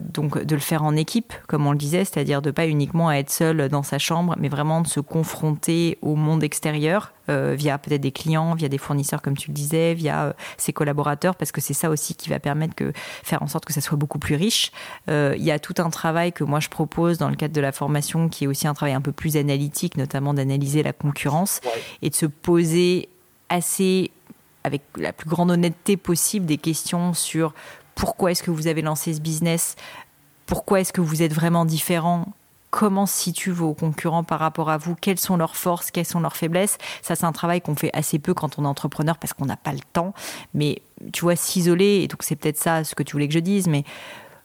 [SPEAKER 4] donc, de le faire en équipe, comme on le disait, c'est-à-dire de pas uniquement être seul dans sa chambre, mais vraiment de se confronter au monde extérieur euh, via peut-être des clients, via des fournisseurs comme tu le disais, via euh, ses collaborateurs, parce que c'est ça aussi qui va permettre que faire en sorte que ça soit beaucoup plus riche. Euh, il y a tout un travail que moi je propose dans le cadre de la formation, qui est aussi un travail un peu plus analytique, notamment d'analyser la concurrence et de se poser assez avec la plus grande honnêteté possible des questions sur pourquoi est-ce que vous avez lancé ce business, pourquoi est-ce que vous êtes vraiment différent, comment se situent vos concurrents par rapport à vous, quelles sont leurs forces, quelles sont leurs faiblesses? Ça, c'est un travail qu'on fait assez peu quand on est entrepreneur parce qu'on n'a pas le temps. Mais tu vois, s'isoler, et donc c'est peut-être ça ce que tu voulais que je dise, mais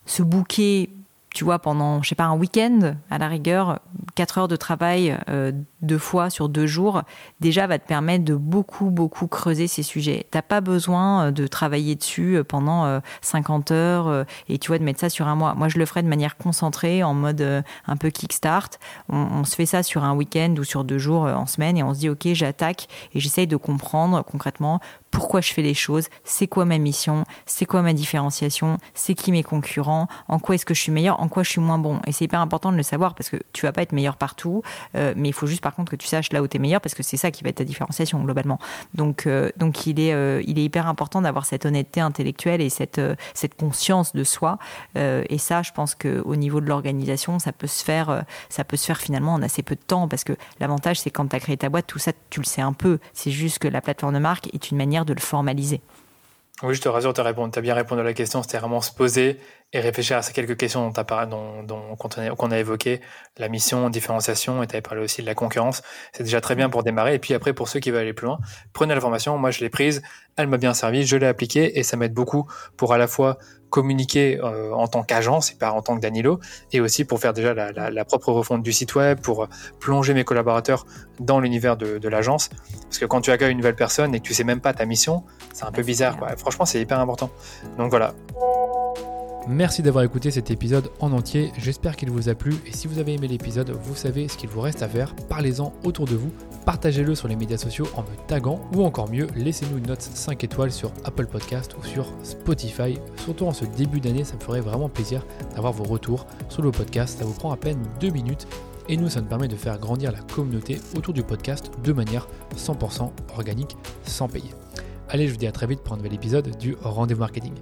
[SPEAKER 4] se bouquer tu vois, pendant, je sais pas, un week-end, à la rigueur, 4 heures de travail euh, deux fois sur deux jours, déjà va te permettre de beaucoup, beaucoup creuser ces sujets. T'as pas besoin euh, de travailler dessus euh, pendant 50 heures et tu vois, de mettre ça sur un mois. Moi, je le ferai de manière concentrée, en mode un peu kickstart. On, on se fait ça sur un week-end ou sur deux jours en semaine et on se dit, OK, j'attaque et j'essaye de comprendre concrètement pourquoi je fais les choses, c'est quoi ma mission, c'est quoi ma différenciation, c'est qui mes concurrents, en quoi est-ce que je suis meilleur, en quoi je suis moins bon. Et c'est hyper important de le savoir parce que tu vas pas être meilleur partout, euh, mais il faut juste par que tu saches là où tu es meilleur parce que c'est ça qui va être ta différenciation globalement. Donc, euh, donc il, est, euh, il est hyper important d'avoir cette honnêteté intellectuelle et cette, cette conscience de soi. et ça, je pense qu'au niveau de l'organisation, ça peut se faire, ça peut se faire finalement en assez peu de temps parce que l'avantage, c'est quand tu as créé ta boîte, tout ça, tu le sais un peu. C'est juste que la plateforme de marque est une manière de le formaliser.
[SPEAKER 1] Oui, je te rassure, tu as, bien répondu à la question. C'était vraiment se poser et réfléchir à ces quelques questions dont, qu'on a, évoqué, la mission, différenciation, et tu avais parlé aussi de la concurrence. C'est déjà très bien pour démarrer. Et puis après, pour ceux qui veulent aller plus loin, prenez la formation. Moi, je l'ai prise, elle m'a bien servi, je l'ai appliquée et ça m'aide beaucoup pour à la fois communiquer euh, en tant qu'agence et pas en tant que Danilo, et aussi pour faire déjà la, propre refonte du site web, pour plonger mes collaborateurs dans l'univers de, l'agence. Parce que quand tu accueilles une nouvelle personne et que tu sais même pas ta mission, c'est un peu bizarre. Quoi. Franchement, c'est hyper important. Donc voilà. Merci d'avoir écouté cet épisode en entier, j'espère qu'il vous a plu. Et si vous avez aimé l'épisode, vous savez ce qu'il vous reste à faire, parlez-en autour de vous, partagez-le sur les médias sociaux en me taguant. Ou encore mieux, laissez-nous une note 5 étoiles sur Apple Podcast ou sur Spotify. Surtout en ce début d'année, ça me ferait vraiment plaisir d'avoir vos retours sur le podcast, ça vous prend à peine 2 minutes. Et nous ça nous permet de faire grandir la communauté autour du podcast de manière 100% organique sans payer. Allez, je vous dis à très vite pour un nouvel épisode du Rendez-vous Marketing.